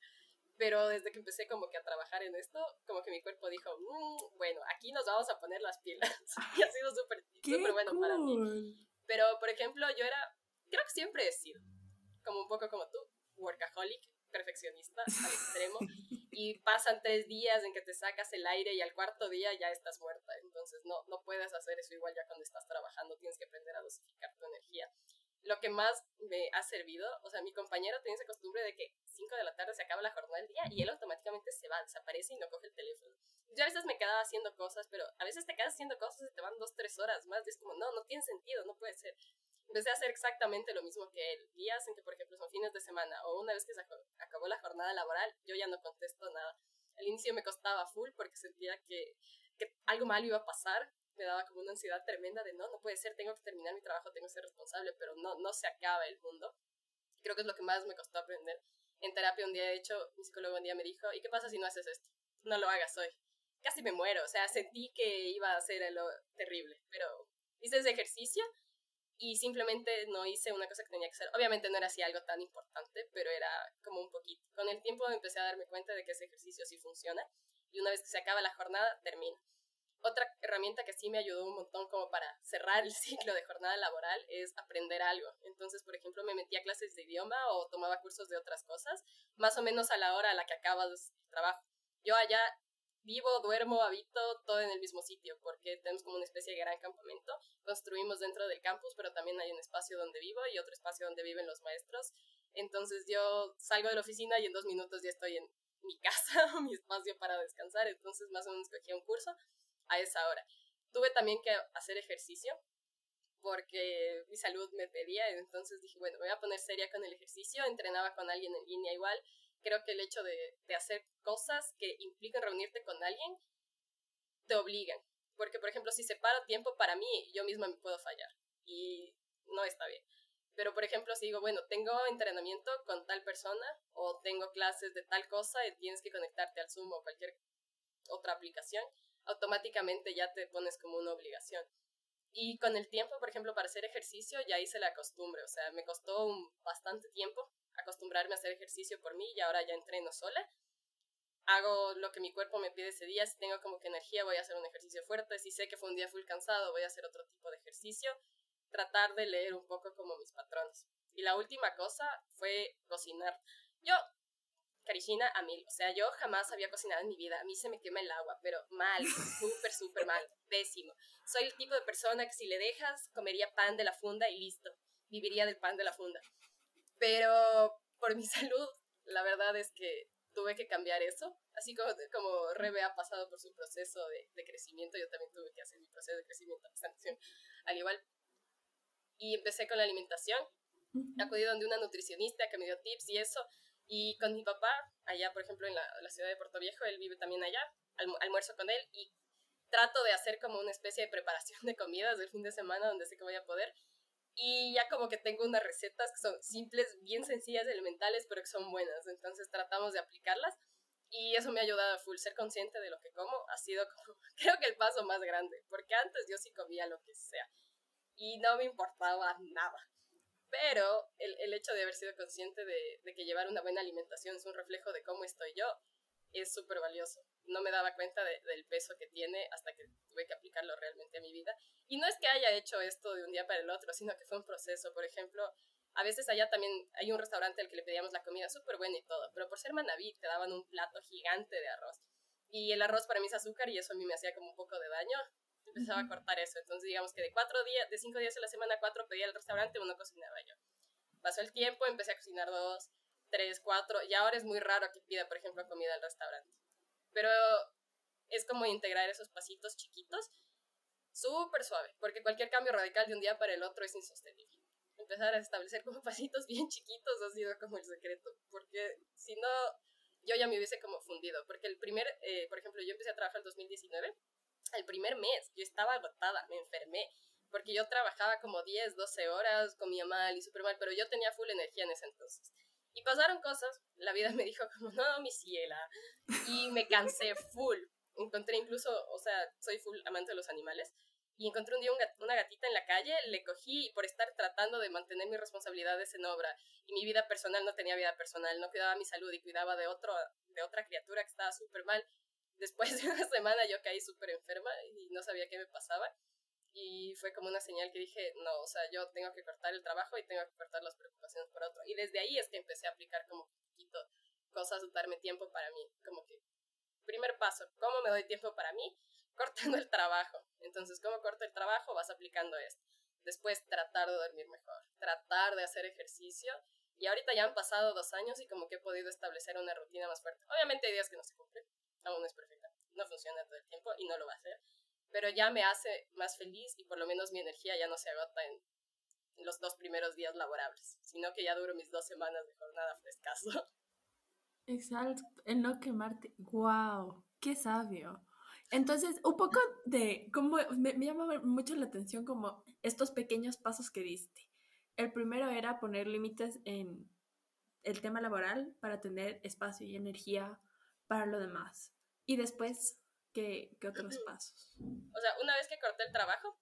Pero desde que empecé como que a trabajar en esto, como que mi cuerpo dijo, mm, bueno, aquí nos vamos a poner las pilas. y ha sido súper bueno para mí. Pero, por ejemplo, yo era, creo que siempre he sido, como un poco como tú, workaholic perfeccionista al extremo y pasan tres días en que te sacas el aire y al cuarto día ya estás muerta. Entonces no, no puedes hacer eso igual ya cuando estás trabajando, tienes que aprender a dosificar tu energía. Lo que más me ha servido, o sea, mi compañero tiene esa costumbre de que 5 de la tarde se acaba la jornada del día y él automáticamente se va, desaparece y no coge el teléfono. Yo a veces me quedaba haciendo cosas, pero a veces te quedas haciendo cosas y te van dos, tres horas más y es como, no, no tiene sentido, no puede ser empecé a hacer exactamente lo mismo que él. Días en que, por ejemplo, son fines de semana o una vez que se acabó la jornada laboral, yo ya no contesto nada. Al inicio me costaba full porque sentía que, que algo malo iba a pasar. Me daba como una ansiedad tremenda de no, no puede ser, tengo que terminar mi trabajo, tengo que ser responsable, pero no, no se acaba el mundo. Creo que es lo que más me costó aprender. En terapia un día, de hecho, mi psicólogo un día me dijo, ¿y qué pasa si no haces esto? No lo hagas hoy. Casi me muero, o sea, sentí que iba a ser lo terrible, pero hice ese ejercicio y simplemente no hice una cosa que tenía que hacer. Obviamente no era así algo tan importante, pero era como un poquito. Con el tiempo empecé a darme cuenta de que ese ejercicio sí funciona y una vez que se acaba la jornada, termina. Otra herramienta que sí me ayudó un montón como para cerrar el ciclo de jornada laboral es aprender algo. Entonces, por ejemplo, me metía a clases de idioma o tomaba cursos de otras cosas, más o menos a la hora a la que acabas el trabajo. Yo allá vivo, duermo, habito todo en el mismo sitio, porque tenemos como una especie de gran campamento. Construimos dentro del campus, pero también hay un espacio donde vivo y otro espacio donde viven los maestros. Entonces yo salgo de la oficina y en dos minutos ya estoy en mi casa mi espacio para descansar, entonces más o menos cogía un curso a esa hora. Tuve también que hacer ejercicio porque mi salud me pedía, entonces dije, bueno, voy a poner seria con el ejercicio, entrenaba con alguien en línea igual, creo que el hecho de, de hacer cosas que implican reunirte con alguien te obligan, porque por ejemplo, si separo tiempo para mí, yo misma me puedo fallar y no está bien. Pero, por ejemplo, si digo, bueno, tengo entrenamiento con tal persona o tengo clases de tal cosa y tienes que conectarte al Zoom o cualquier otra aplicación, automáticamente ya te pones como una obligación. Y con el tiempo, por ejemplo, para hacer ejercicio ya hice la costumbre, o sea, me costó bastante tiempo acostumbrarme a hacer ejercicio por mí y ahora ya entreno sola. Hago lo que mi cuerpo me pide ese día, si tengo como que energía voy a hacer un ejercicio fuerte, si sé que fue un día full cansado voy a hacer otro tipo de ejercicio tratar de leer un poco como mis patrones. Y la última cosa fue cocinar. Yo, Karishina, a mí, o sea, yo jamás había cocinado en mi vida. A mí se me quema el agua, pero mal, súper, súper mal, pésimo. Soy el tipo de persona que si le dejas, comería pan de la funda y listo. Viviría del pan de la funda. Pero por mi salud, la verdad es que tuve que cambiar eso. Así como, como Rebe ha pasado por su proceso de, de crecimiento, yo también tuve que hacer mi proceso de crecimiento, al igual y empecé con la alimentación. Acudí donde una nutricionista que me dio tips y eso. Y con mi papá, allá por ejemplo en la, ciudad de Puerto Viejo, él vive también allá, almuerzo con él y trato de hacer como una especie de preparación de comidas del fin de semana donde sé que voy a poder. Y ya como que tengo unas recetas que son simples, bien sencillas, elementales, pero que son buenas. Entonces tratamos de aplicarlas. Y eso me ha ayudado a full ser consciente de lo que como. Ha sido como, creo que el paso más grande. Porque antes yo sí comía lo que sea y no me importaba nada. Pero el, el hecho de haber sido consciente de, de, que llevar una buena alimentación es un reflejo de cómo estoy yo es súper valioso. No me daba cuenta del peso que tiene hasta que tuve que aplicarlo realmente a mi vida. Y no es que haya hecho esto de un día para el otro, sino que fue un proceso. Por ejemplo, a veces allá también hay un restaurante al que le pedíamos la comida súper buena y todo, pero por ser manaví te daban un plato gigante de arroz. Y el arroz para mí es azúcar y eso a mí me hacía como un poco de daño empezaba a cortar eso. Entonces, digamos que de cuatro días, de cinco días a la semana, cuatro pedía al restaurante, uno cocinaba yo. Pasó el tiempo, empecé a cocinar dos, tres, cuatro, y ahora es muy raro que pida, por ejemplo, comida al restaurante. Pero es como integrar esos pasitos chiquitos, súper suave, porque cualquier cambio radical de un día para el otro es insostenible. Empezar a establecer como pasitos bien chiquitos ha sido como el secreto, porque si no, yo ya me hubiese como fundido, porque el primer, eh, por ejemplo, yo empecé a trabajar en 2019 el primer mes yo estaba agotada, me enfermé, porque yo trabajaba como 10, 12 horas, comía mal y súper mal, pero yo tenía full energía en ese entonces. Y pasaron cosas, la vida me dijo como, no, mi ciela, y me cansé full. Encontré incluso, o sea, soy full amante de los animales, y encontré un día una gatita en la calle, le cogí y por estar tratando de mantener mis responsabilidades en obra y mi vida personal no tenía vida personal, no cuidaba mi salud y cuidaba de, otro, de otra criatura que estaba súper mal, después de una semana yo caí súper enferma y no sabía qué me pasaba. Y fue como una señal que dije, no, o sea, yo tengo que cortar el trabajo y tengo que cortar las preocupaciones por otro. Y desde ahí es que empecé a aplicar como un poquito cosas, darme tiempo para mí. Como que, primer paso, ¿cómo me doy tiempo para mí? Cortando el trabajo. Entonces, ¿cómo corto el trabajo? Vas aplicando esto. Después, tratar de dormir mejor, tratar de hacer ejercicio. Y ahorita ya han pasado dos años y como que he podido establecer una rutina más fuerte. Obviamente hay días que no se cumplen, aún no es perfecta, no funciona todo el tiempo y no lo va a hacer, pero ya me hace más feliz y por lo menos mi energía ya no se agota en los dos primeros días laborables, sino que ya duro mis dos semanas de jornada frescazo. Exacto, en no quemarte. ¡Wow! ¡Qué sabio! Entonces, un poco de cómo me, me llama mucho la atención como estos pequeños pasos que diste. El primero era poner límites en el tema laboral para tener espacio y energía para lo demás. Y después, ¿qué, qué otros pasos? O sea, una vez que corté el trabajo,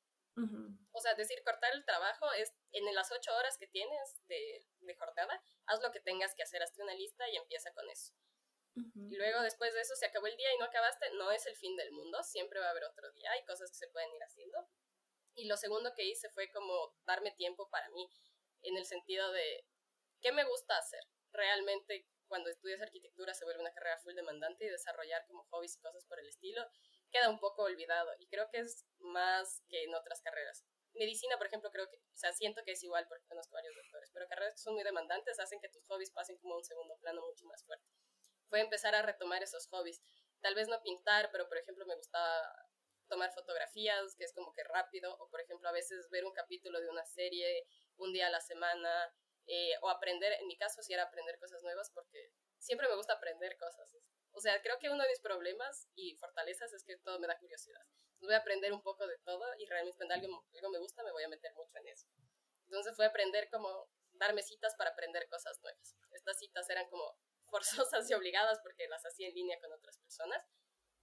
o sea, decir cortar el trabajo es en las ocho horas que tienes de, de jornada, haz lo que tengas que hacer, hazte una lista y empieza con eso. Y luego después de eso se acabó el día y no acabaste, no es el fin del mundo, siempre va a haber otro día, hay cosas que se pueden ir haciendo. Y lo segundo que hice fue como darme tiempo para mí, en el sentido de, ¿qué me gusta hacer? Realmente cuando estudias arquitectura se vuelve una carrera full demandante y desarrollar como hobbies y cosas por el estilo queda un poco olvidado y creo que es más que en otras carreras. Medicina, por ejemplo, creo que, o sea, siento que es igual porque conozco varios doctores, pero carreras que son muy demandantes hacen que tus hobbies pasen como a un segundo plano mucho más fuerte. fue empezar a retomar esos hobbies. Tal vez no pintar, pero por ejemplo me gustaba tomar fotografías, que es como que rápido, o por ejemplo a veces ver un capítulo de una serie un día a la semana, eh, o aprender, en mi caso sí era aprender cosas nuevas, porque siempre me gusta aprender cosas. O sea, creo que uno de mis problemas y fortalezas es que todo me da curiosidad. Voy a aprender un poco de todo y realmente cuando algo, algo me gusta me voy a meter mucho en eso. Entonces fue aprender como darme citas para aprender cosas nuevas. Estas citas eran como forzosas y obligadas porque las hacía en línea con otras personas.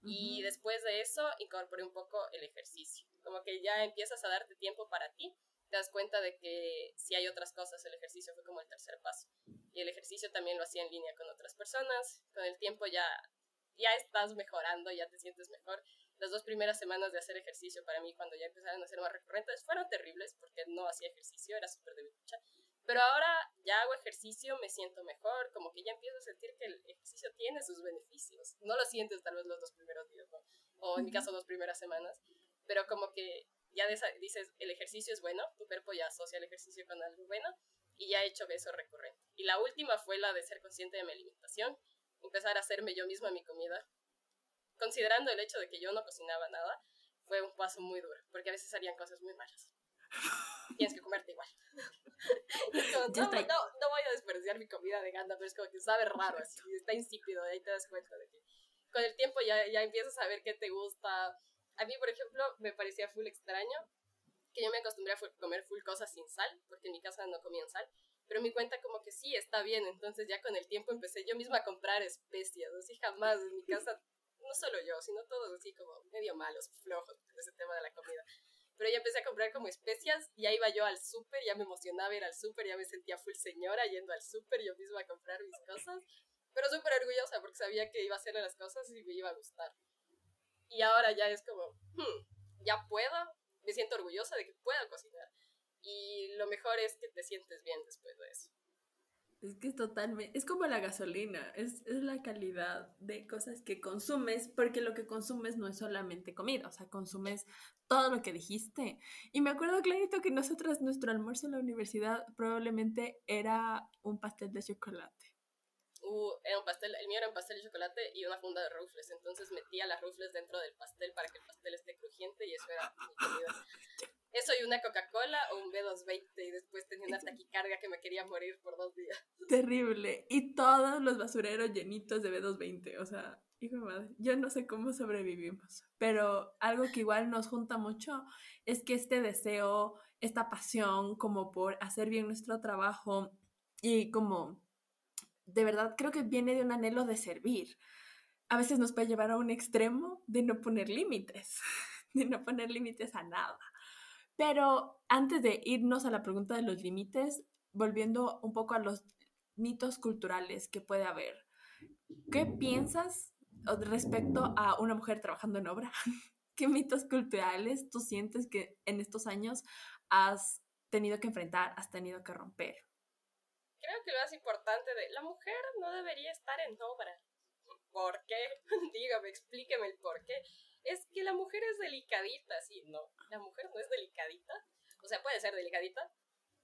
Y después de eso incorporé un poco el ejercicio. Como que ya empiezas a darte tiempo para ti, te das cuenta de que si hay otras cosas, el ejercicio fue como el tercer paso. Y el ejercicio también lo hacía en línea con otras personas. Con el tiempo ya, ya estás mejorando, ya te sientes mejor. Las dos primeras semanas de hacer ejercicio para mí, cuando ya empezaron a ser más recurrentes, fueron terribles porque no hacía ejercicio, era súper debilucha. Pero ahora ya hago ejercicio, me siento mejor, como que ya empiezo a sentir que el ejercicio tiene sus beneficios. No lo sientes tal vez los dos primeros días, ¿no? O en mi caso, dos primeras semanas. Pero como que ya dices, el ejercicio es bueno, tu cuerpo ya asocia el ejercicio con algo bueno y ya he hecho eso recurrente. Y la última fue la de ser consciente de mi alimentación, empezar a hacerme yo misma mi comida. Considerando el hecho de que yo no cocinaba nada, fue un paso muy duro, porque a veces harían cosas muy malas. Tienes que comerte igual. no, no, voy a desperdiciar mi comida de ganda, pero es como que sabe raro, así, está insípido, ahí te das cuenta de que con el tiempo ya, ya empiezas a ver qué te gusta. A mí, por ejemplo, me parecía full extraño que yo me acostumbré a comer full cosas sin sal, porque en mi casa no comían sal, pero me cuenta como que sí, está bien, entonces ya con el tiempo empecé yo misma a comprar especias, así jamás en mi casa, no solo yo, sino todos así como medio malos, flojos en ese tema de la comida pero ya empecé a comprar como especias, ya iba yo al súper, ya me emocionaba ir al súper, ya me sentía full señora yendo al súper yo misma a comprar mis cosas, pero súper orgullosa porque sabía que iba a hacerle las cosas y me iba a gustar. Y ahora ya es como, hmm, ya puedo, me siento orgullosa de que puedo cocinar. Y lo mejor es que te sientes bien después de eso. Es que es totalmente, es como la gasolina, es, es, la calidad de cosas que consumes, porque lo que consumes no es solamente comida, o sea, consumes todo lo que dijiste. Y me acuerdo clarito que nosotras, nuestro almuerzo en la universidad probablemente era un pastel de chocolate. Era un pastel, el mío era un pastel de chocolate y una funda de rufles, entonces metía las rufles dentro del pastel para que el pastel esté crujiente y eso era mi comida. Eso y una Coca-Cola o un B220 y después tenía una taquicardia que me quería morir por dos días. Terrible. Y todos los basureros llenitos de B220. O sea, hijo de madre, yo no sé cómo sobrevivimos. Pero algo que igual nos junta mucho es que este deseo, esta pasión como por hacer bien nuestro trabajo y como de verdad creo que viene de un anhelo de servir. A veces nos puede llevar a un extremo de no poner límites, de no poner límites a nada. Pero antes de irnos a la pregunta de los límites, volviendo un poco a los mitos culturales que puede haber, ¿qué piensas respecto a una mujer trabajando en obra? ¿Qué mitos culturales tú sientes que en estos años has tenido que enfrentar, has tenido que romper? Creo que lo más importante de la mujer no debería estar en obra. ¿Por qué? Dígame, explíqueme el por qué es que la mujer es delicadita, sí, no, la mujer no es delicadita, o sea, puede ser delicadita,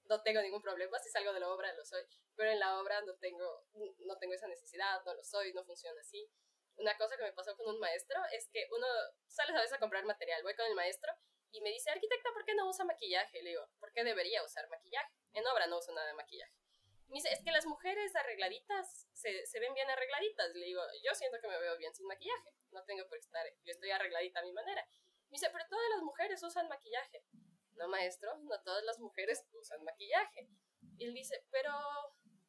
no tengo ningún problema, si salgo de la obra lo soy, pero en la obra no tengo, no tengo esa necesidad, no lo soy, no funciona así. Una cosa que me pasó con un maestro es que uno sale a veces a comprar material, voy con el maestro y me dice, arquitecta, ¿por qué no usa maquillaje? Le digo, ¿por qué debería usar maquillaje? En obra no uso nada de maquillaje. Me dice, es que las mujeres arregladitas se, se ven bien arregladitas. Le digo, yo siento que me veo bien sin maquillaje no tengo por estar, yo estoy arregladita a mi manera. Me dice, pero todas las mujeres usan maquillaje. No, maestro, no todas las mujeres usan maquillaje. Y él dice, pero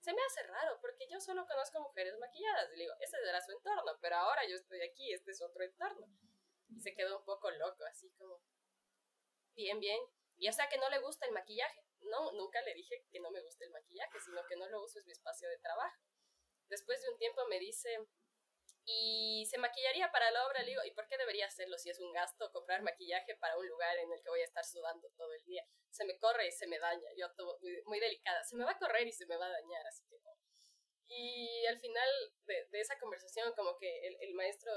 se me hace raro porque yo solo conozco mujeres maquilladas. Le digo, ese era su entorno, pero ahora yo estoy aquí, este es otro entorno. Y se quedó un poco loco, así como, bien, bien. Y o sea que no le gusta el maquillaje. No, nunca le dije que no me gusta el maquillaje, sino que no lo uso, es mi espacio de trabajo. Después de un tiempo me dice, y se maquillaría para la obra. Le digo, ¿y por qué debería hacerlo si es un gasto comprar maquillaje para un lugar en el que voy a estar sudando todo el día? Se me corre y se me daña. Yo, todo, muy, delicada, se me va a correr y se me va a dañar, así que no. Y al final de, de esa conversación, como que el, el, maestro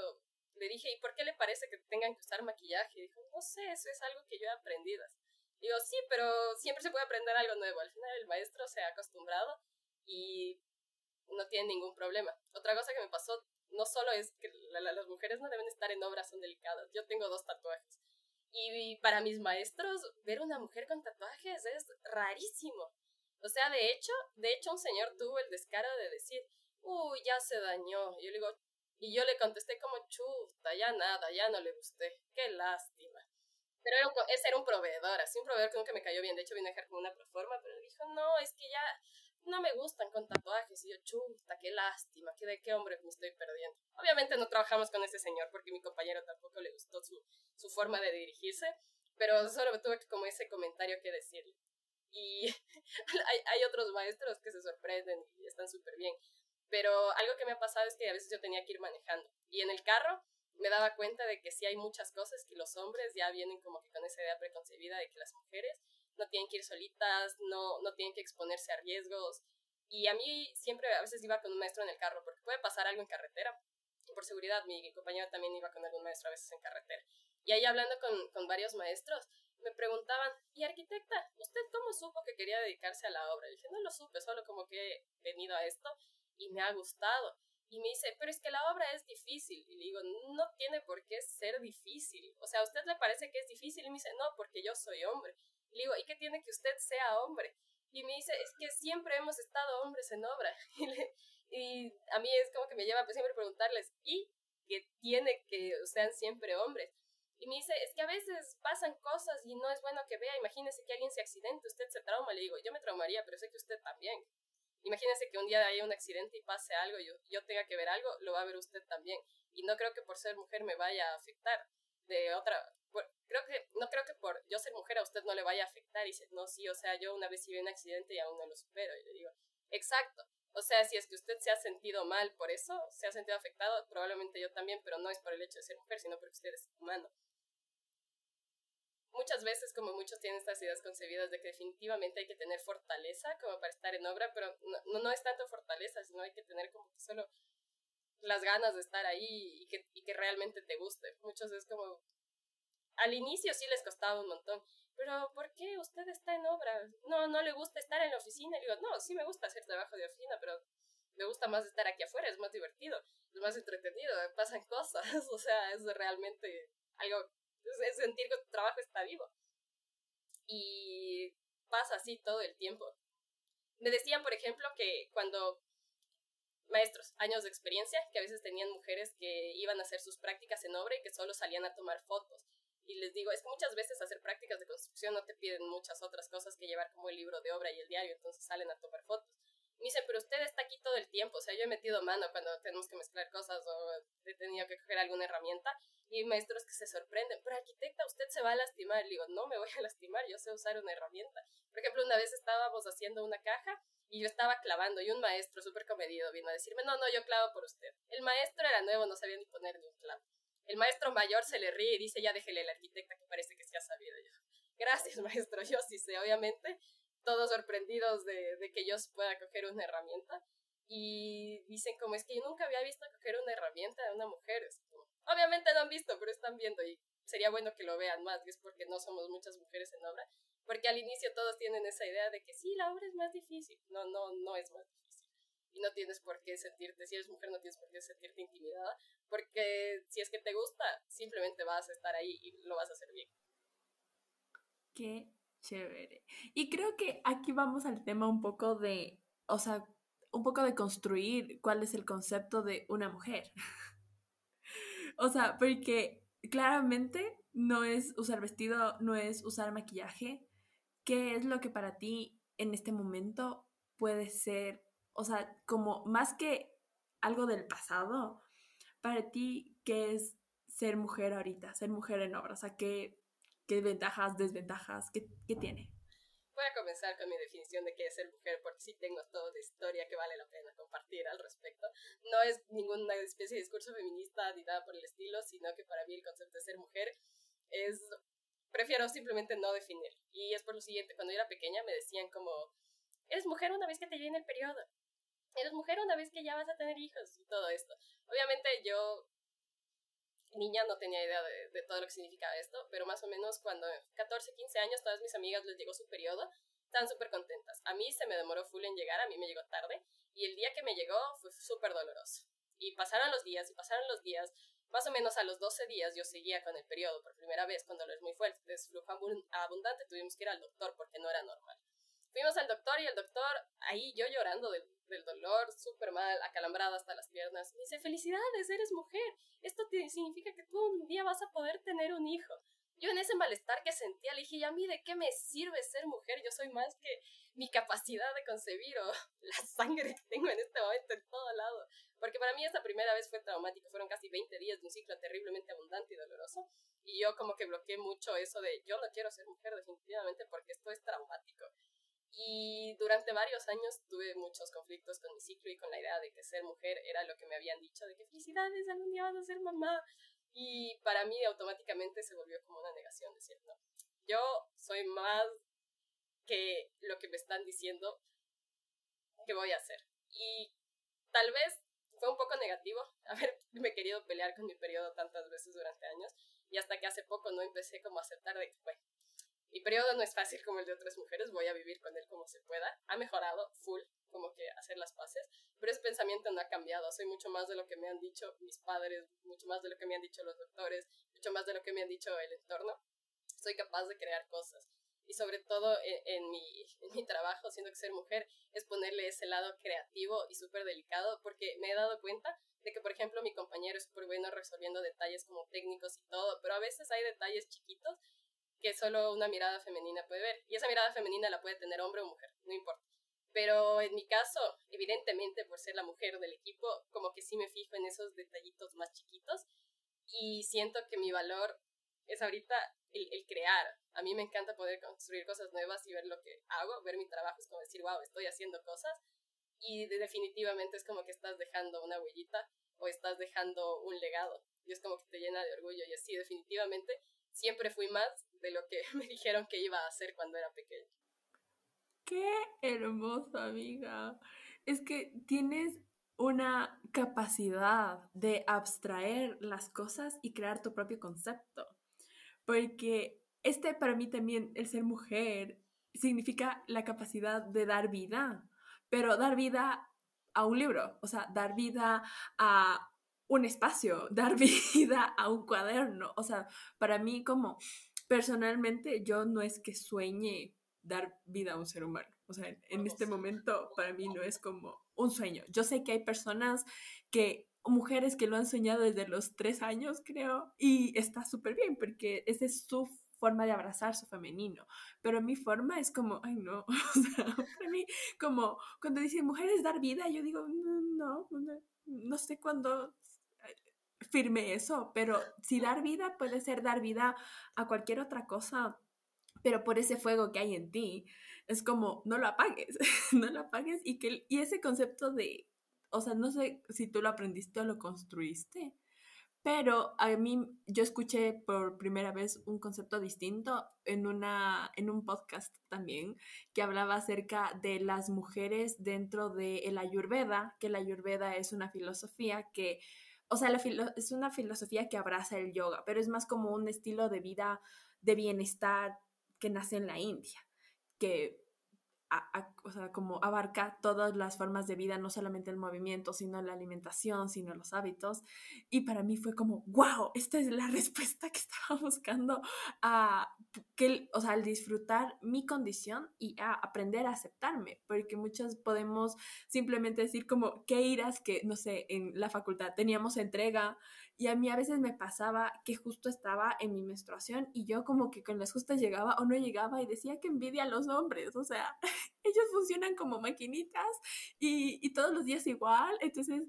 le dije, ¿y por qué le parece que tengan que usar maquillaje? Y dijo, no sé, eso es algo que yo he aprendido. Digo, sí, pero siempre se puede aprender algo nuevo. Al final el maestro se ha acostumbrado y no tiene ningún problema. Otra cosa que me pasó no solo es que las mujeres no deben estar en obras, son delicadas. Yo tengo dos tatuajes. Y para mis maestros, ver una mujer con tatuajes es rarísimo. O sea, de hecho, de hecho un señor tuvo el descaro de decir, uy, ya se dañó. Y yo digo, y yo le contesté como, chuta, ya nada, ya no le gusté. Qué lástima. Pero ese era un proveedor, así un proveedor que nunca me cayó bien. De hecho, vine a dejar con una proforma, pero dijo, no, es que ya no me gustan con tatuajes. Y yo, chuta, qué lástima, qué de qué hombre me estoy perdiendo. Obviamente no trabajamos con ese señor porque mi compañero tampoco le gustó su, su forma de dirigirse, pero solo tuve como ese comentario que decirle. Y hay, hay otros maestros que se sorprenden y están súper bien. Pero algo que me ha pasado es que a veces yo tenía que ir manejando. Y en el carro me daba cuenta de que sí hay muchas cosas que los hombres ya vienen como que con esa idea preconcebida de que las mujeres no tienen que ir solitas, no, no tienen que exponerse a riesgos. Y a mí siempre a veces iba con un maestro en el carro, porque puede pasar algo en carretera. Y por seguridad, mi compañero también iba con algún maestro a veces en carretera. Y ahí hablando con, con varios maestros, me preguntaban, ¿y arquitecta, usted cómo supo que quería dedicarse a la obra? Y dije, no lo supe, solo como que he venido a esto y me ha gustado. Y me dice, pero es que la obra es difícil. Y le digo, no tiene por qué ser difícil. O sea, ¿a usted le parece que es difícil? Y me dice, no, porque yo soy hombre. Y le digo, ¿y qué tiene que usted sea hombre? Y me dice, es que siempre hemos estado hombres en obra. Y, a mí es como que me lleva pues, siempre preguntarles, ¿y qué tiene que sean siempre hombres? Y me dice, es que a veces pasan cosas y no es bueno que vea. Imagínese que alguien se accidente, usted se trauma. Le digo, yo me traumaría, pero sé que usted también. Imagínese que un día haya un accidente y pase algo y yo, yo tenga que ver algo, lo va a ver usted también. Y no creo que por ser mujer me vaya a afectar. De otra, creo que, no creo que por yo ser mujer a usted no le vaya a afectar. Y dice, no, sí, o sea, yo una vez vi un accidente y aún no lo supero. Y le digo, exacto. O sea, si es que usted se ha sentido mal por eso, se ha sentido afectado, probablemente yo también, pero no es por el hecho de ser mujer, sino porque usted es humano muchas veces, como muchos tienen estas ideas concebidas de que definitivamente hay que tener fortaleza como para estar en obra, pero no, no es tanto fortaleza, sino hay que tener como que solo las ganas de estar ahí y que, y que realmente te guste. Muchos es como, al inicio sí les costaba un montón, pero ¿por qué usted está en obra? No, no le gusta estar en la oficina. Y digo, no, sí me gusta hacer trabajo de oficina, pero me gusta más estar aquí afuera, es más divertido, es más entretenido, pasan cosas, o sea, es realmente algo es sentir que tu trabajo está vivo. Y pasa así todo el tiempo. Me decían, por ejemplo, que cuando maestros, años de experiencia, que a veces tenían mujeres que iban a hacer sus prácticas en obra y que solo salían a tomar fotos. Y les digo, es que muchas veces hacer prácticas de construcción no te piden muchas otras cosas que llevar como el libro de obra y el diario, entonces salen a tomar fotos. Me dicen, pero usted está aquí todo el tiempo, o sea, yo he metido mano cuando tenemos que mezclar cosas o he tenido que coger alguna herramienta y maestros que se sorprenden, pero arquitecta, usted se va a lastimar. Le digo, no me voy a lastimar, yo sé usar una herramienta. Por ejemplo, una vez estábamos haciendo una caja y yo estaba clavando y un maestro súper comedido vino a decirme, no, no, yo clavo por usted. El maestro era nuevo, no sabía ni poner ni un clavo. El maestro mayor se le ríe y dice, ya déjele la arquitecta que parece que se ha sabido. Yo, gracias maestro, yo sí sé, obviamente, todos sorprendidos de, de que yo pueda coger una herramienta. Y dicen como es que yo nunca había visto coger una herramienta de una mujer. Obviamente no han visto, pero están viendo y sería bueno que lo vean más, y es porque no somos muchas mujeres en obra, porque al inicio todos tienen esa idea de que sí, la obra es más difícil. No, no, no es más difícil. Y no tienes por qué sentirte, si eres mujer no tienes por qué sentirte intimidada, porque si es que te gusta, simplemente vas a estar ahí y lo vas a hacer bien. Qué chévere. Y creo que aquí vamos al tema un poco de, o sea, un poco de construir cuál es el concepto de una mujer. O sea, porque claramente no es usar vestido, no es usar maquillaje. ¿Qué es lo que para ti en este momento puede ser, o sea, como más que algo del pasado, para ti, ¿qué es ser mujer ahorita, ser mujer en obra? O sea, ¿qué, qué ventajas, desventajas, qué, qué tiene? Voy a comenzar con mi definición de qué es ser mujer, porque sí tengo toda una historia que vale la pena compartir al respecto. No es ninguna especie de discurso feminista ni nada por el estilo, sino que para mí el concepto de ser mujer es... Prefiero simplemente no definir. Y es por lo siguiente, cuando yo era pequeña me decían como, eres mujer una vez que te viene el periodo. Eres mujer una vez que ya vas a tener hijos y todo esto. Obviamente yo niña no tenía idea de, todo lo que significaba esto, pero más o menos cuando 14, 15 años, todas mis amigas les llegó su periodo, estaban súper contentas. A mí se me demoró full en llegar, a mí me llegó tarde, y el día que me llegó fue súper doloroso. Y pasaron los días y pasaron los días. Más o menos a los 12 días yo seguía con el periodo por primera vez, con dolores muy fuertes, flujo abundante, tuvimos que ir al doctor porque no era normal. Fuimos al doctor y el doctor, ahí yo llorando del, del dolor, súper mal, acalambrada hasta las piernas, me dice, felicidades, eres mujer, esto te significa que tú un día vas a poder tener un hijo. Yo en ese malestar que sentía le dije, ¿y a mí de qué me sirve ser mujer? Yo soy más que mi capacidad de concebir o la sangre que tengo en este momento en todo lado. Porque para mí esa primera vez fue traumático, fueron casi 20 días de un ciclo terriblemente abundante y doloroso. Y yo como que bloqueé mucho eso de yo no quiero ser mujer definitivamente porque esto es traumático. Y durante varios años tuve muchos conflictos con mi ciclo y con la idea de que ser mujer era lo que me habían dicho, de que felicidades, algún día vas a ser mamá. Y para mí automáticamente se volvió como una negación, decir, no, yo soy más que lo que me están diciendo que voy a hacer. Y tal vez fue un poco negativo haberme querido pelear con mi periodo tantas veces durante años y hasta que hace poco no empecé como a aceptar de que, bueno, mi periodo no es fácil como el de otras mujeres, voy a vivir con él como se pueda. Ha mejorado full, como que hacer las paces, pero ese pensamiento no ha cambiado. Soy mucho más de lo que me han dicho mis padres, mucho más de lo que me han dicho los doctores, mucho más de lo que me han dicho el entorno. Soy capaz de crear cosas y sobre todo en, mi, en mi trabajo, siendo que ser mujer, es ponerle ese lado creativo y súper delicado, porque me he dado cuenta de que, por ejemplo, mi compañero es súper bueno resolviendo detalles como técnicos y todo, pero a veces hay detalles chiquitos que solo una mirada femenina puede ver, y esa mirada femenina la puede tener hombre o mujer, no importa. Pero en mi caso, evidentemente por ser la mujer del equipo, como que sí me fijo en esos detallitos más chiquitos y siento que mi valor es ahorita el, el, crear. A mí me encanta poder construir cosas nuevas y ver lo que hago, ver mi trabajo, es como decir, wow, estoy haciendo cosas. Y definitivamente es como que estás dejando una huellita o estás dejando un legado. Y es como que te llena de orgullo. Y así, definitivamente, siempre fui más de lo que me dijeron que iba a hacer cuando era pequeña. Qué hermosa, amiga. Es que tienes una capacidad de abstraer las cosas y crear tu propio concepto porque este para mí también, el ser mujer, significa la capacidad de dar vida, pero dar vida a un libro, o sea, dar vida a un espacio, dar vida a un cuaderno, o sea, para mí como personalmente yo no es que sueñe dar vida a un ser humano, o sea, en este momento para mí no es como un sueño. Yo sé que hay personas que mujeres que lo han soñado desde los tres años, creo, y está súper bien porque esa es su forma de abrazar su femenino. Pero mi forma es como, ay no, o sea, para mí, como cuando dicen mujeres dar vida, yo digo, mm, no, no, no sé cuándo firme eso, pero si dar vida puede ser dar vida a cualquier otra cosa, pero por ese fuego que hay en ti, es como, no lo apagues, no lo apagues y, que, y ese concepto de o sea, no sé si tú lo aprendiste o lo construiste, pero a mí yo escuché por primera vez un concepto distinto en, una, en un podcast también que hablaba acerca de las mujeres dentro de la ayurveda, que la ayurveda es una filosofía que, o sea, es una filosofía que abraza el yoga, pero es más como un estilo de vida de bienestar que nace en la India, que o sea, como abarca todas las formas de vida, no solamente el movimiento, sino la alimentación, sino los hábitos. Y para mí fue como, wow, esta es la respuesta que estaba buscando a, que, o sea, al disfrutar mi condición y a aprender a aceptarme, porque muchos podemos simplemente decir como, ¿qué irás que, no sé, en la facultad teníamos entrega y a mí a veces me pasaba que justo estaba en mi menstruación y yo como que con las justas llegaba o no llegaba y decía que envidia a los hombres, o sea, ellos funcionan como maquinitas y, y todos los días igual, entonces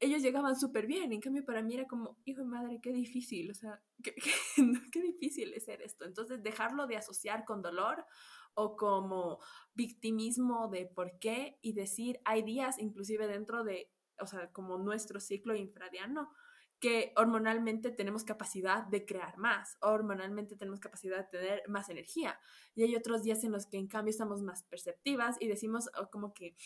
ellos llegaban súper bien, en cambio para mí era como, hijo de madre, qué difícil, o sea, qué, qué, difícil es ser esto. Entonces dejarlo de asociar con dolor o como victimismo de por qué y decir, hay días inclusive dentro de, o sea, como nuestro ciclo infradiano, que hormonalmente tenemos capacidad de crear más, hormonalmente tenemos capacidad de tener más energía. Y hay otros días en los que en cambio estamos más perceptivas y decimos oh, como que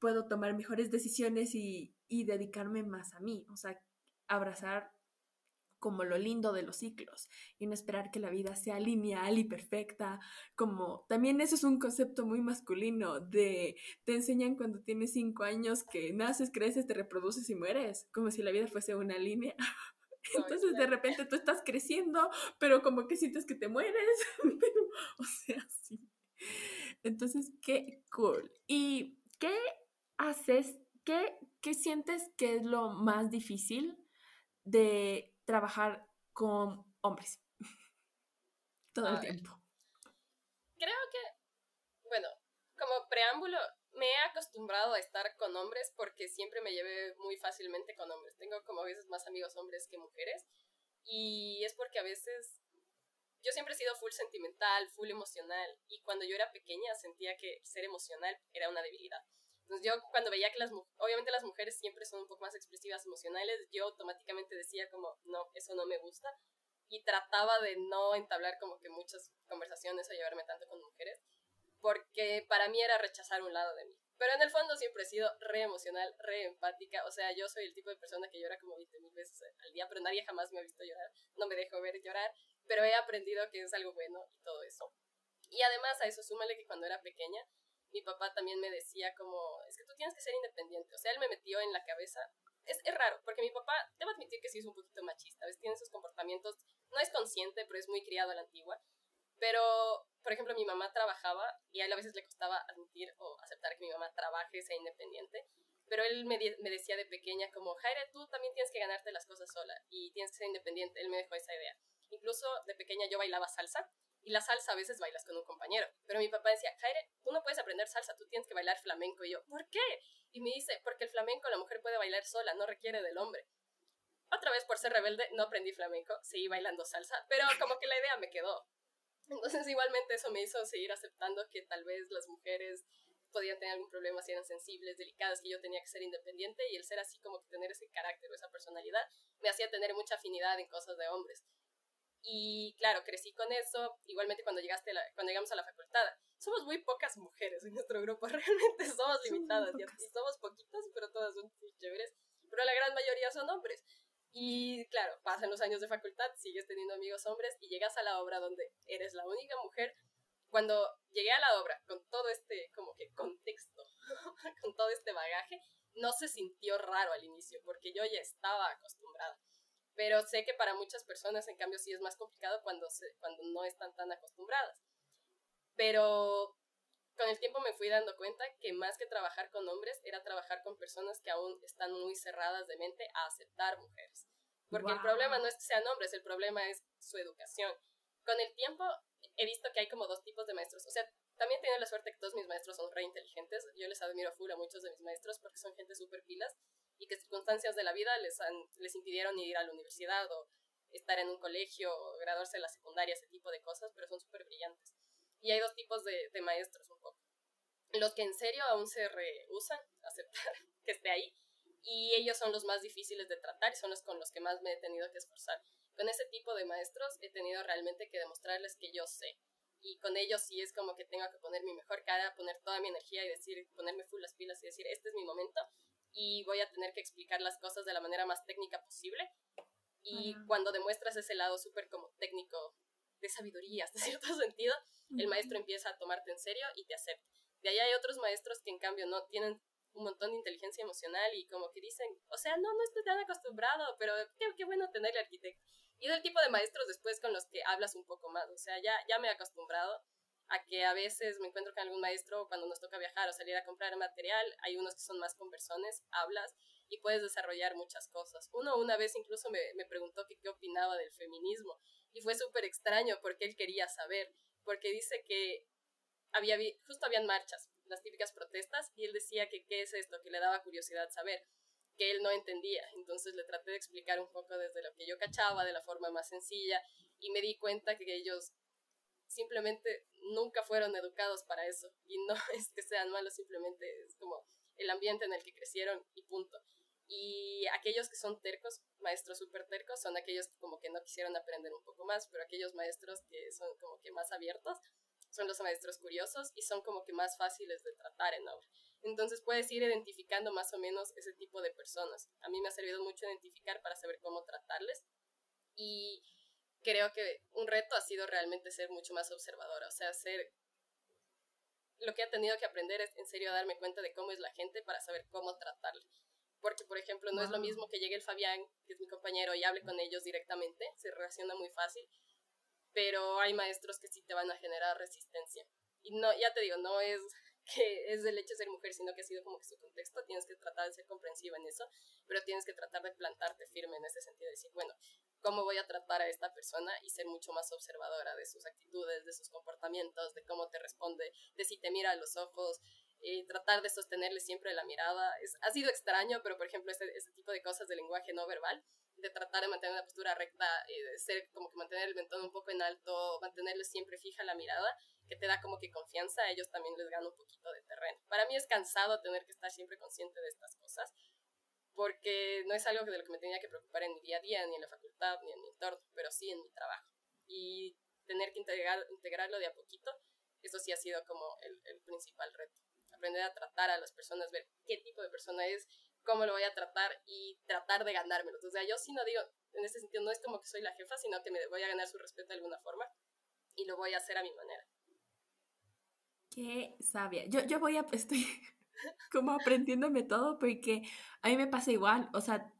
puedo tomar mejores decisiones y, y dedicarme más a mí, o sea, abrazar como lo lindo de los ciclos y no esperar que la vida sea lineal y perfecta, como también eso es un concepto muy masculino de te enseñan cuando tienes cinco años que naces, creces, te reproduces y mueres, como si la vida fuese una línea. Entonces de repente tú estás creciendo, pero como que sientes que te mueres, o sea, sí. Entonces, qué cool. ¿Y qué haces? ¿Qué, qué sientes que es lo más difícil de trabajar con hombres todo el tiempo. Creo que, bueno, como preámbulo, me he acostumbrado a estar con hombres porque siempre me llevé muy fácilmente con hombres. Tengo como a veces más amigos hombres que mujeres y es porque a veces yo siempre he sido full sentimental, full emocional y cuando yo era pequeña sentía que ser emocional era una debilidad. Entonces yo cuando veía que las obviamente las mujeres siempre son un poco más expresivas emocionales, yo automáticamente decía como, no, eso no me gusta. Y trataba de no entablar como que muchas conversaciones o llevarme tanto con mujeres, porque para mí era rechazar un lado de mí. Pero en el fondo siempre he sido re emocional, re empática. O sea, yo soy el tipo de persona que llora como 20 mil veces al día, pero nadie jamás me ha visto llorar. No me dejo ver llorar, pero he aprendido que es algo bueno y todo eso. Y además a eso súmale que cuando era pequeña mi papá también me decía como, es que tú tienes que ser independiente. O sea, él me metió en la cabeza. Es, es raro, porque mi papá, debo admitir que sí es un poquito machista, ¿ves? Tiene sus comportamientos, no es consciente, pero es muy criado a la antigua. Pero, por ejemplo, mi mamá trabajaba y a él a veces le costaba admitir o aceptar que mi mamá trabaje, sea independiente. Pero él me, decía de pequeña como, Jaire, tú también tienes que ganarte las cosas sola y tienes que ser independiente. Él me dejó esa idea. Incluso de pequeña yo bailaba salsa y la salsa a veces bailas con un compañero. Pero mi papá decía, Jaire, tú no puedes aprender salsa, tú tienes que bailar flamenco. Y yo, ¿por qué? Y me dice, porque el flamenco la mujer puede bailar sola, no requiere del hombre. Otra vez por ser rebelde no aprendí flamenco, seguí bailando salsa, pero como que la idea me quedó. Entonces igualmente eso me hizo seguir aceptando que tal vez las mujeres podían tener algún problema si eran sensibles, delicadas, que yo tenía que ser independiente y el ser así como que tener ese carácter o esa personalidad me hacía tener mucha afinidad en cosas de hombres. Y claro, crecí con eso. Igualmente cuando llegaste cuando llegamos a la facultad, somos muy pocas mujeres en nuestro grupo, realmente somos limitadas y somos poquitas, pero todas son muy chéveres. Pero la gran mayoría son hombres. Y claro, pasan los años de facultad, sigues teniendo amigos hombres y llegas a la obra donde eres la única mujer. Cuando llegué a la obra con todo este como que contexto, con todo este bagaje, no se sintió raro al inicio porque yo ya estaba acostumbrada pero sé que para muchas personas, en cambio, sí es más complicado cuando, se, cuando no están tan acostumbradas. Pero con el tiempo me fui dando cuenta que más que trabajar con hombres, era trabajar con personas que aún están muy cerradas de mente a aceptar mujeres. Porque el problema no es que sean hombres, el problema es su educación. Con el tiempo he visto que hay como dos tipos de maestros. O sea, también tengo la suerte que todos mis maestros son re inteligentes. Yo les admiro full a muchos de mis maestros porque son gente súper pilas y que circunstancias de la vida les, les impidieron ir a la universidad o estar en un colegio o graduarse de la secundaria, ese tipo de cosas, pero son súper brillantes. Y hay dos tipos de, de, maestros un poco. Los que en serio aún se rehusan a aceptar que esté ahí y ellos son los más difíciles de tratar y son los con los que más me he tenido que esforzar. Con ese tipo de maestros he tenido realmente que demostrarles que yo sé. Y con ellos sí es como que tengo que poner mi mejor cara, poner toda mi energía y decir, ponerme full las pilas y decir, este es mi momento y voy a tener que explicar las cosas de la manera más técnica posible. Y cuando demuestras ese lado súper como técnico de sabiduría, hasta cierto sentido, el maestro empieza a tomarte en serio y te acepta. De ahí hay otros maestros que en cambio no tienen un montón de inteligencia emocional y como que dicen, o sea, no, no estoy tan acostumbrado, pero qué, qué bueno tenerle arquitecto. Y es el tipo de maestros después con los que hablas un poco más, o sea, ya, ya me he acostumbrado a que a veces me encuentro con algún maestro cuando nos toca viajar o salir a comprar material, hay unos que son más conversones, hablas y puedes desarrollar muchas cosas. Uno una vez incluso me, me preguntó qué opinaba del feminismo y fue súper extraño porque él quería saber, porque dice que había, justo habían marchas, las típicas protestas, y él decía que qué es esto, que le daba curiosidad saber, que él no entendía. Entonces le traté de explicar un poco desde lo que yo cachaba, de la forma más sencilla, y me di cuenta que ellos simplemente nunca fueron educados para eso. Y no es que sean malos, simplemente es como el ambiente en el que crecieron y punto. Y aquellos que son tercos, maestros súper tercos, son aquellos que como que no quisieron aprender un poco más, pero aquellos maestros que son como que más abiertos, son los maestros curiosos y son como que más fáciles de tratar en obra. Entonces puedes ir identificando más o menos ese tipo de personas. A mí me ha servido mucho identificar para saber cómo tratarles Y creo que un reto ha sido realmente ser mucho más observadora, o sea, ser... Lo que he tenido que aprender es en serio darme cuenta de cómo es la gente para saber cómo tratarla. Porque, por ejemplo, no es lo mismo que llegue el Fabián, que es mi compañero, y hable con ellos directamente, se relaciona muy fácil, pero hay maestros que sí te van a generar resistencia. Y no, ya te digo, no es que es del hecho de ser mujer, sino que ha sido como que su contexto, tienes que tratar de ser comprensiva en eso, pero tienes que tratar de plantarte firme en ese sentido, de decir, bueno, ¿cómo voy a tratar a esta persona? Y ser mucho más observadora de sus actitudes, de sus comportamientos, de cómo te responde, de si te mira a los ojos, y tratar de sostenerle siempre la mirada. Es, ha sido extraño, pero por ejemplo, este, este tipo de cosas de lenguaje no verbal, de tratar de mantener una postura recta y de ser como que mantener el mentón un poco en alto, mantenerle siempre fija la mirada, que te da como que confianza, a ellos también les gana un poquito de terreno. Para mí es cansado tener que estar siempre consciente de estas cosas, porque no es algo de lo que me tenía que preocupar en mi día a día, ni en la facultad, ni en mi entorno, pero sí en mi trabajo. Y tener que integrar, integrarlo de a poquito, eso sí ha sido como el, el principal reto. Aprender a tratar a las personas, ver qué tipo de persona es, cómo lo voy a tratar y tratar de ganármelo. O sea, yo sí no digo, en este sentido, no es como que soy la jefa, sino que me voy a ganar su respeto de alguna forma y lo voy a hacer a mi manera. Qué sabia. Yo, yo voy a, estoy como aprendiéndome todo porque a mí me pasa igual, o sea,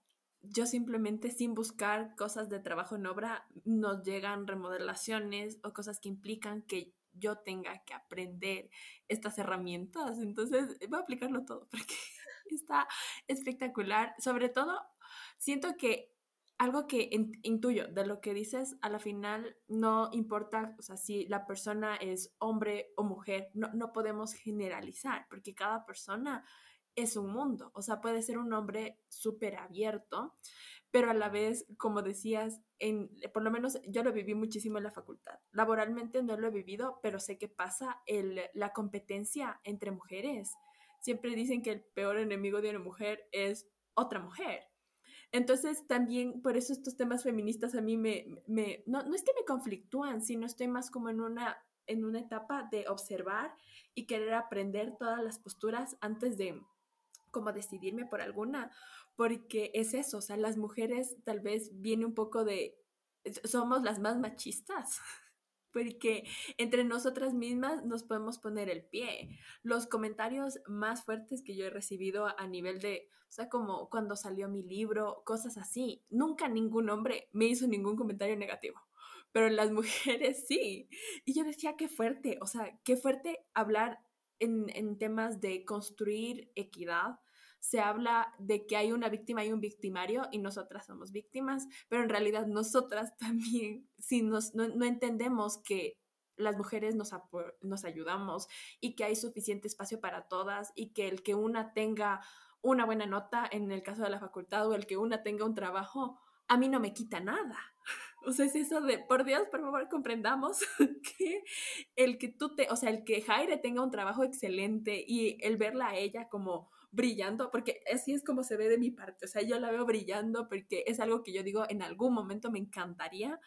yo simplemente sin buscar cosas de trabajo en obra nos llegan remodelaciones o cosas que implican que yo tenga que aprender estas herramientas. Entonces voy a aplicarlo todo porque está espectacular. Sobre todo, siento que algo que intuyo de lo que dices, a la final no importa, o sea, si la persona es hombre o mujer, no, no podemos generalizar, porque cada persona es un mundo, o sea, puede ser un hombre súper abierto, pero a la vez, como decías, en, por lo menos yo lo viví muchísimo en la facultad. Laboralmente no lo he vivido, pero sé que pasa el, la competencia entre mujeres. Siempre dicen que el peor enemigo de una mujer es otra mujer. Entonces, también por eso estos temas feministas a mí me, me no, no es que me conflictúan, sino estoy más como en una, en una etapa de observar y querer aprender todas las posturas antes de como decidirme por alguna, porque es eso, o sea, las mujeres tal vez viene un poco de, somos las más machistas porque entre nosotras mismas nos podemos poner el pie. Los comentarios más fuertes que yo he recibido a nivel de, o sea, como cuando salió mi libro, cosas así, nunca ningún hombre me hizo ningún comentario negativo, pero las mujeres sí. Y yo decía, qué fuerte, o sea, qué fuerte hablar en, en temas de construir equidad, se habla de que hay una víctima y un victimario y nosotras somos víctimas, pero en realidad nosotras también, si nos, no, no entendemos que las mujeres nos, nos ayudamos y que hay suficiente espacio para todas y que el que una tenga una buena nota en el caso de la facultad o el que una tenga un trabajo, a mí no me quita nada. O sea, es eso de, por Dios, por favor, comprendamos que el que tú te, o sea, el que Jaire tenga un trabajo excelente y el verla a ella como brillando, porque así es como se ve de mi parte, o sea, yo la veo brillando porque es algo que yo digo en algún momento me encantaría,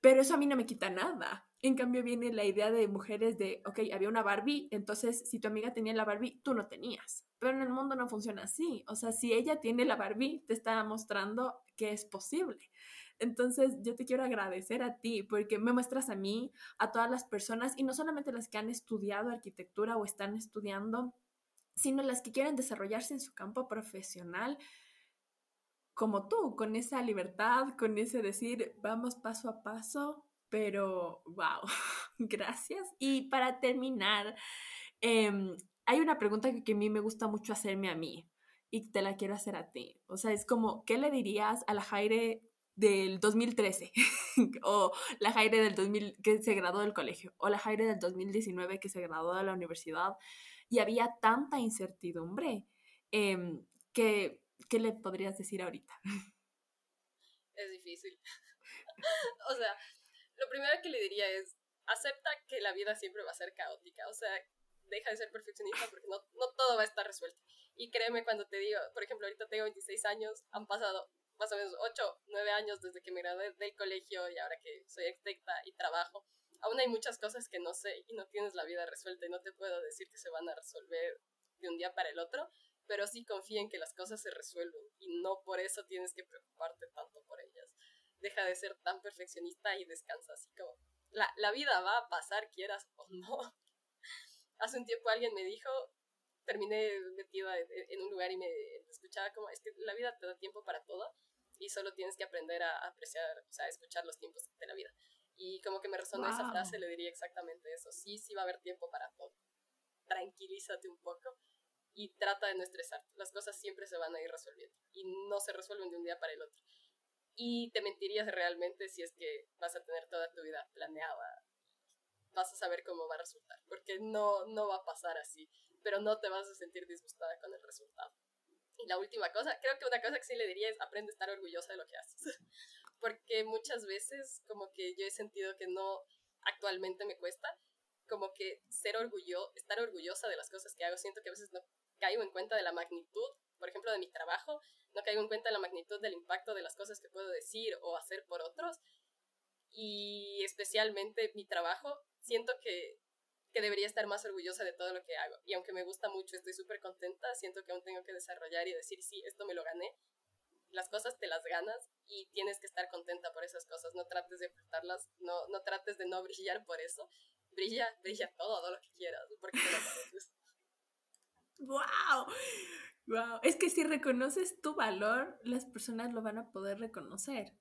pero eso a mí no me quita nada. En cambio viene la idea de mujeres de, ok, había una Barbie, entonces si tu amiga tenía la Barbie, tú no tenías. Pero en el mundo no funciona así. O sea, si ella tiene la Barbie, te está mostrando que es posible. Entonces, yo te quiero agradecer a ti porque me muestras a mí, a todas las personas, y no solamente las que han estudiado arquitectura o están estudiando, sino las que quieren desarrollarse en su campo profesional como tú, con esa libertad, con ese decir, vamos paso a paso, pero wow, gracias. Y para terminar, em, hay una pregunta que, a mí me gusta mucho hacerme a mí y te la quiero hacer a ti. O sea, es como, ¿qué le dirías a la Jaire del 2013 o la Jaire del 2000 que se graduó del colegio o la Jaire del 2019 que se graduó de la universidad? Y había tanta incertidumbre. Eh, que, ¿Qué le podrías decir ahorita? Es difícil. o sea, lo primero que le diría es, acepta que la vida siempre va a ser caótica. O sea, deja de ser perfeccionista porque no, todo va a estar resuelto. Y créeme cuando te digo, por ejemplo, ahorita tengo 26 años, han pasado más o menos 8, 9 años desde que me gradué del colegio y ahora que soy arquitecta y trabajo aún hay muchas cosas que no sé y no tienes la vida resuelta y no te puedo decir que se van a resolver de un día para el otro, pero sí confía en que las cosas se resuelven y no por eso tienes que preocuparte tanto por ellas. deja de ser tan perfeccionista y descansa así como la, la vida va a pasar quieras o no. Hace un tiempo alguien me dijo, terminé metida en, un lugar y me escuchaba como, es que la vida te da tiempo para todo y solo tienes que aprender a apreciar, o sea, a escuchar los tiempos de la vida. Y como que me resonó esa frase, le diría exactamente eso. Sí, sí va a haber tiempo para todo. Tranquilízate un poco y trata de no estresar. Las cosas siempre se van a ir resolviendo y no se resuelven de un día para el otro. Y te mentirías realmente si es que vas a tener toda tu vida planeada. Vas a saber cómo va a resultar, porque no, no va a pasar así, pero no te vas a sentir disgustada con el resultado. Y la última cosa, creo que una cosa que sí le diría es aprende a estar orgullosa de lo que haces. porque muchas veces como que yo he sentido que no actualmente me cuesta, como que ser orgullo, estar orgullosa de las cosas que hago. Siento que a veces no caigo en cuenta de la magnitud, por ejemplo, de mi trabajo, no caigo en cuenta de la magnitud del impacto de las cosas que puedo decir o hacer por otros. Y especialmente mi trabajo, siento que, que debería estar más orgullosa de todo lo que hago. Y aunque me gusta mucho, estoy súper contenta, siento que aún tengo que desarrollar y decir, sí, esto me lo gané. Las cosas te las ganas y tienes que estar contenta por esas cosas. No trates de ocultarlas, no, no trates de no brillar por eso. Brilla, brilla todo, todo lo que quieras, porque te. ¡Wow! Wow, es que si reconoces tu valor, las personas lo van a poder reconocer.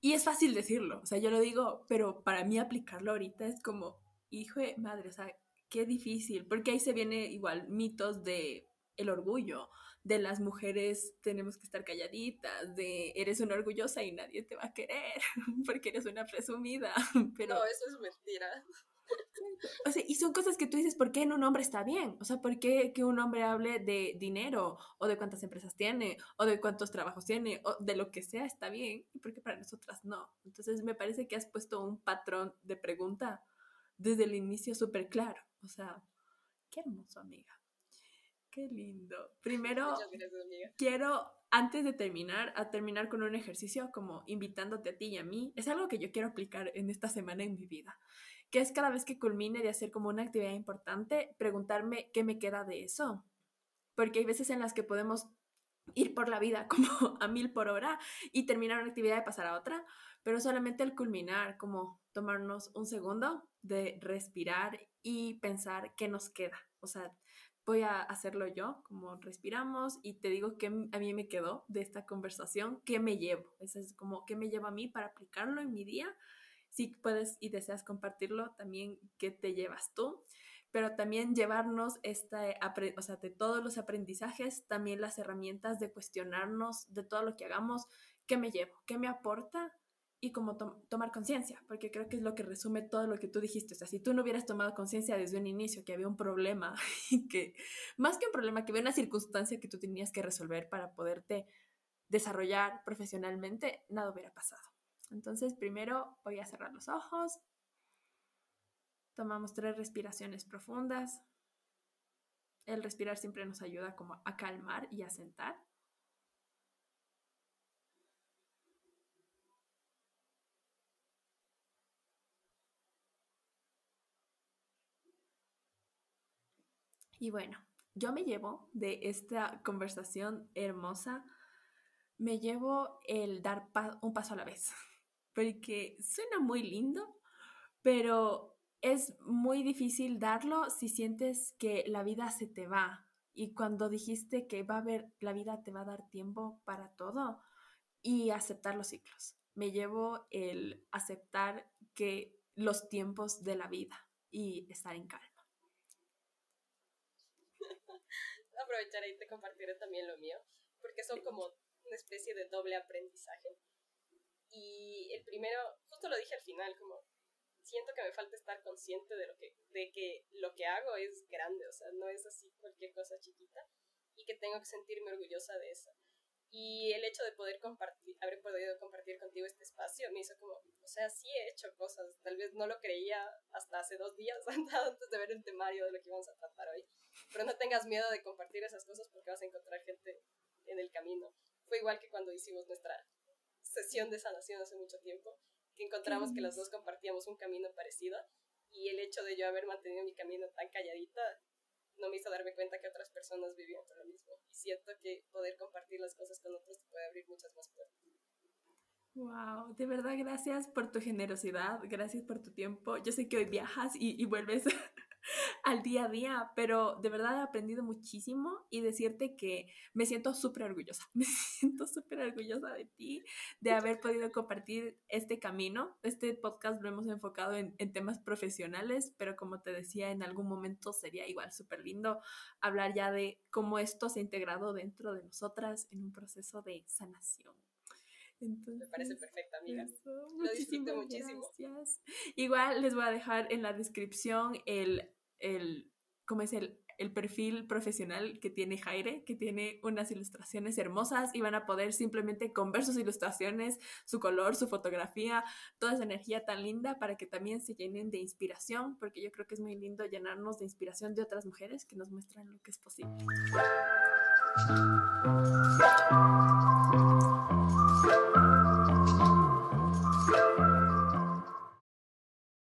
y es fácil decirlo, o sea, yo lo digo, pero para mí aplicarlo ahorita es como, hijo de madre, o sea, qué difícil, porque ahí se viene igual mitos de el orgullo, de las mujeres tenemos que estar calladitas, de eres una orgullosa y nadie te va a querer porque eres una presumida. Pero... No, eso es mentira. O sea, y son cosas que tú dices, ¿por qué en un hombre está bien? O sea, ¿por qué que un hombre hable de dinero o de cuántas empresas tiene o de cuántos trabajos tiene o de lo que sea está bien y por qué para nosotras no? Entonces me parece que has puesto un patrón de pregunta desde el inicio súper claro. O sea, qué hermoso, amiga. Qué lindo. Primero, quiero, antes de terminar, a terminar con un ejercicio como invitándote a ti y a mí. Es algo que yo quiero aplicar en esta semana en mi vida que es cada vez que culmine de hacer como una actividad importante, preguntarme qué me queda de eso. Porque hay veces en las que podemos ir por la vida como a mil por hora y terminar una actividad y pasar a otra, pero solamente el culminar, como tomarnos un segundo de respirar y pensar qué nos queda. O sea, voy a hacerlo yo, como respiramos y te digo qué a mí me quedó de esta conversación, qué me llevo. Eso es como qué me llevo a mí para aplicarlo en mi día si puedes y deseas compartirlo, también qué te llevas tú, pero también llevarnos esta, o sea, de todos los aprendizajes, también las herramientas de cuestionarnos de todo lo que hagamos, qué me llevo, qué me aporta y cómo tomar conciencia, porque creo que es lo que resume todo lo que tú dijiste. O si tú no hubieras tomado conciencia desde un inicio que había un problema y que, más que un problema, que había una circunstancia que tú tenías que resolver para poderte desarrollar profesionalmente, nada hubiera pasado. Entonces, primero voy a cerrar los ojos. Tomamos tres respiraciones profundas. El respirar siempre nos ayuda como a calmar y a sentar. Y bueno, yo me llevo de esta conversación hermosa, me llevo el dar un paso a la vez porque suena muy lindo, pero es muy difícil darlo si sientes que la vida se te va. Y cuando dijiste que va a haber, la vida te va a dar tiempo para todo y aceptar los ciclos. Me llevo el aceptar que los tiempos de la vida y estar en calma. Aprovecharé y te compartiré también lo mío, porque son como una especie de doble aprendizaje y el primero, justo lo dije al final, como siento que me falta estar consciente de lo que, de que lo que hago es grande, o sea, no es así cualquier cosa chiquita y que tengo que sentirme orgullosa de eso. Y el hecho de poder compartir, haber podido compartir contigo este espacio me hizo como, o sea, sí he hecho cosas, tal vez no lo creía hasta hace dos días, antes de ver el temario de lo que vamos a tratar hoy, pero no tengas miedo de compartir esas cosas porque vas a encontrar gente en el camino. Fue igual que cuando hicimos nuestra sesión de sanación hace mucho tiempo, que encontramos que las dos compartíamos un camino parecido y el hecho de yo haber mantenido mi camino tan calladita no me hizo darme cuenta que otras personas vivían por lo mismo. Y siento que poder compartir las cosas con otros te puede abrir muchas más puertas. Wow, de verdad gracias por tu generosidad, gracias por tu tiempo. Yo sé que hoy viajas y, y vuelves al día a día, pero de verdad he aprendido muchísimo y decirte que me siento súper orgullosa, me siento súper orgullosa de ti, de haber podido compartir este camino. Este podcast lo hemos enfocado en, en temas profesionales, pero como te decía, en algún momento sería igual súper lindo hablar ya de cómo esto se ha integrado dentro de nosotras en un proceso de sanación. Entonces, Me parece perfecta, amiga. Lo disfruto muchísimo. Gracias. Igual les voy a dejar en la descripción el, el ¿cómo es el, el perfil profesional que tiene Jaire, que tiene unas ilustraciones hermosas y van a poder simplemente con ver sus ilustraciones, su color, su fotografía, toda esa energía tan linda para que también se llenen de inspiración, porque yo creo que es muy lindo llenarnos de inspiración de otras mujeres que nos muestran lo que es posible.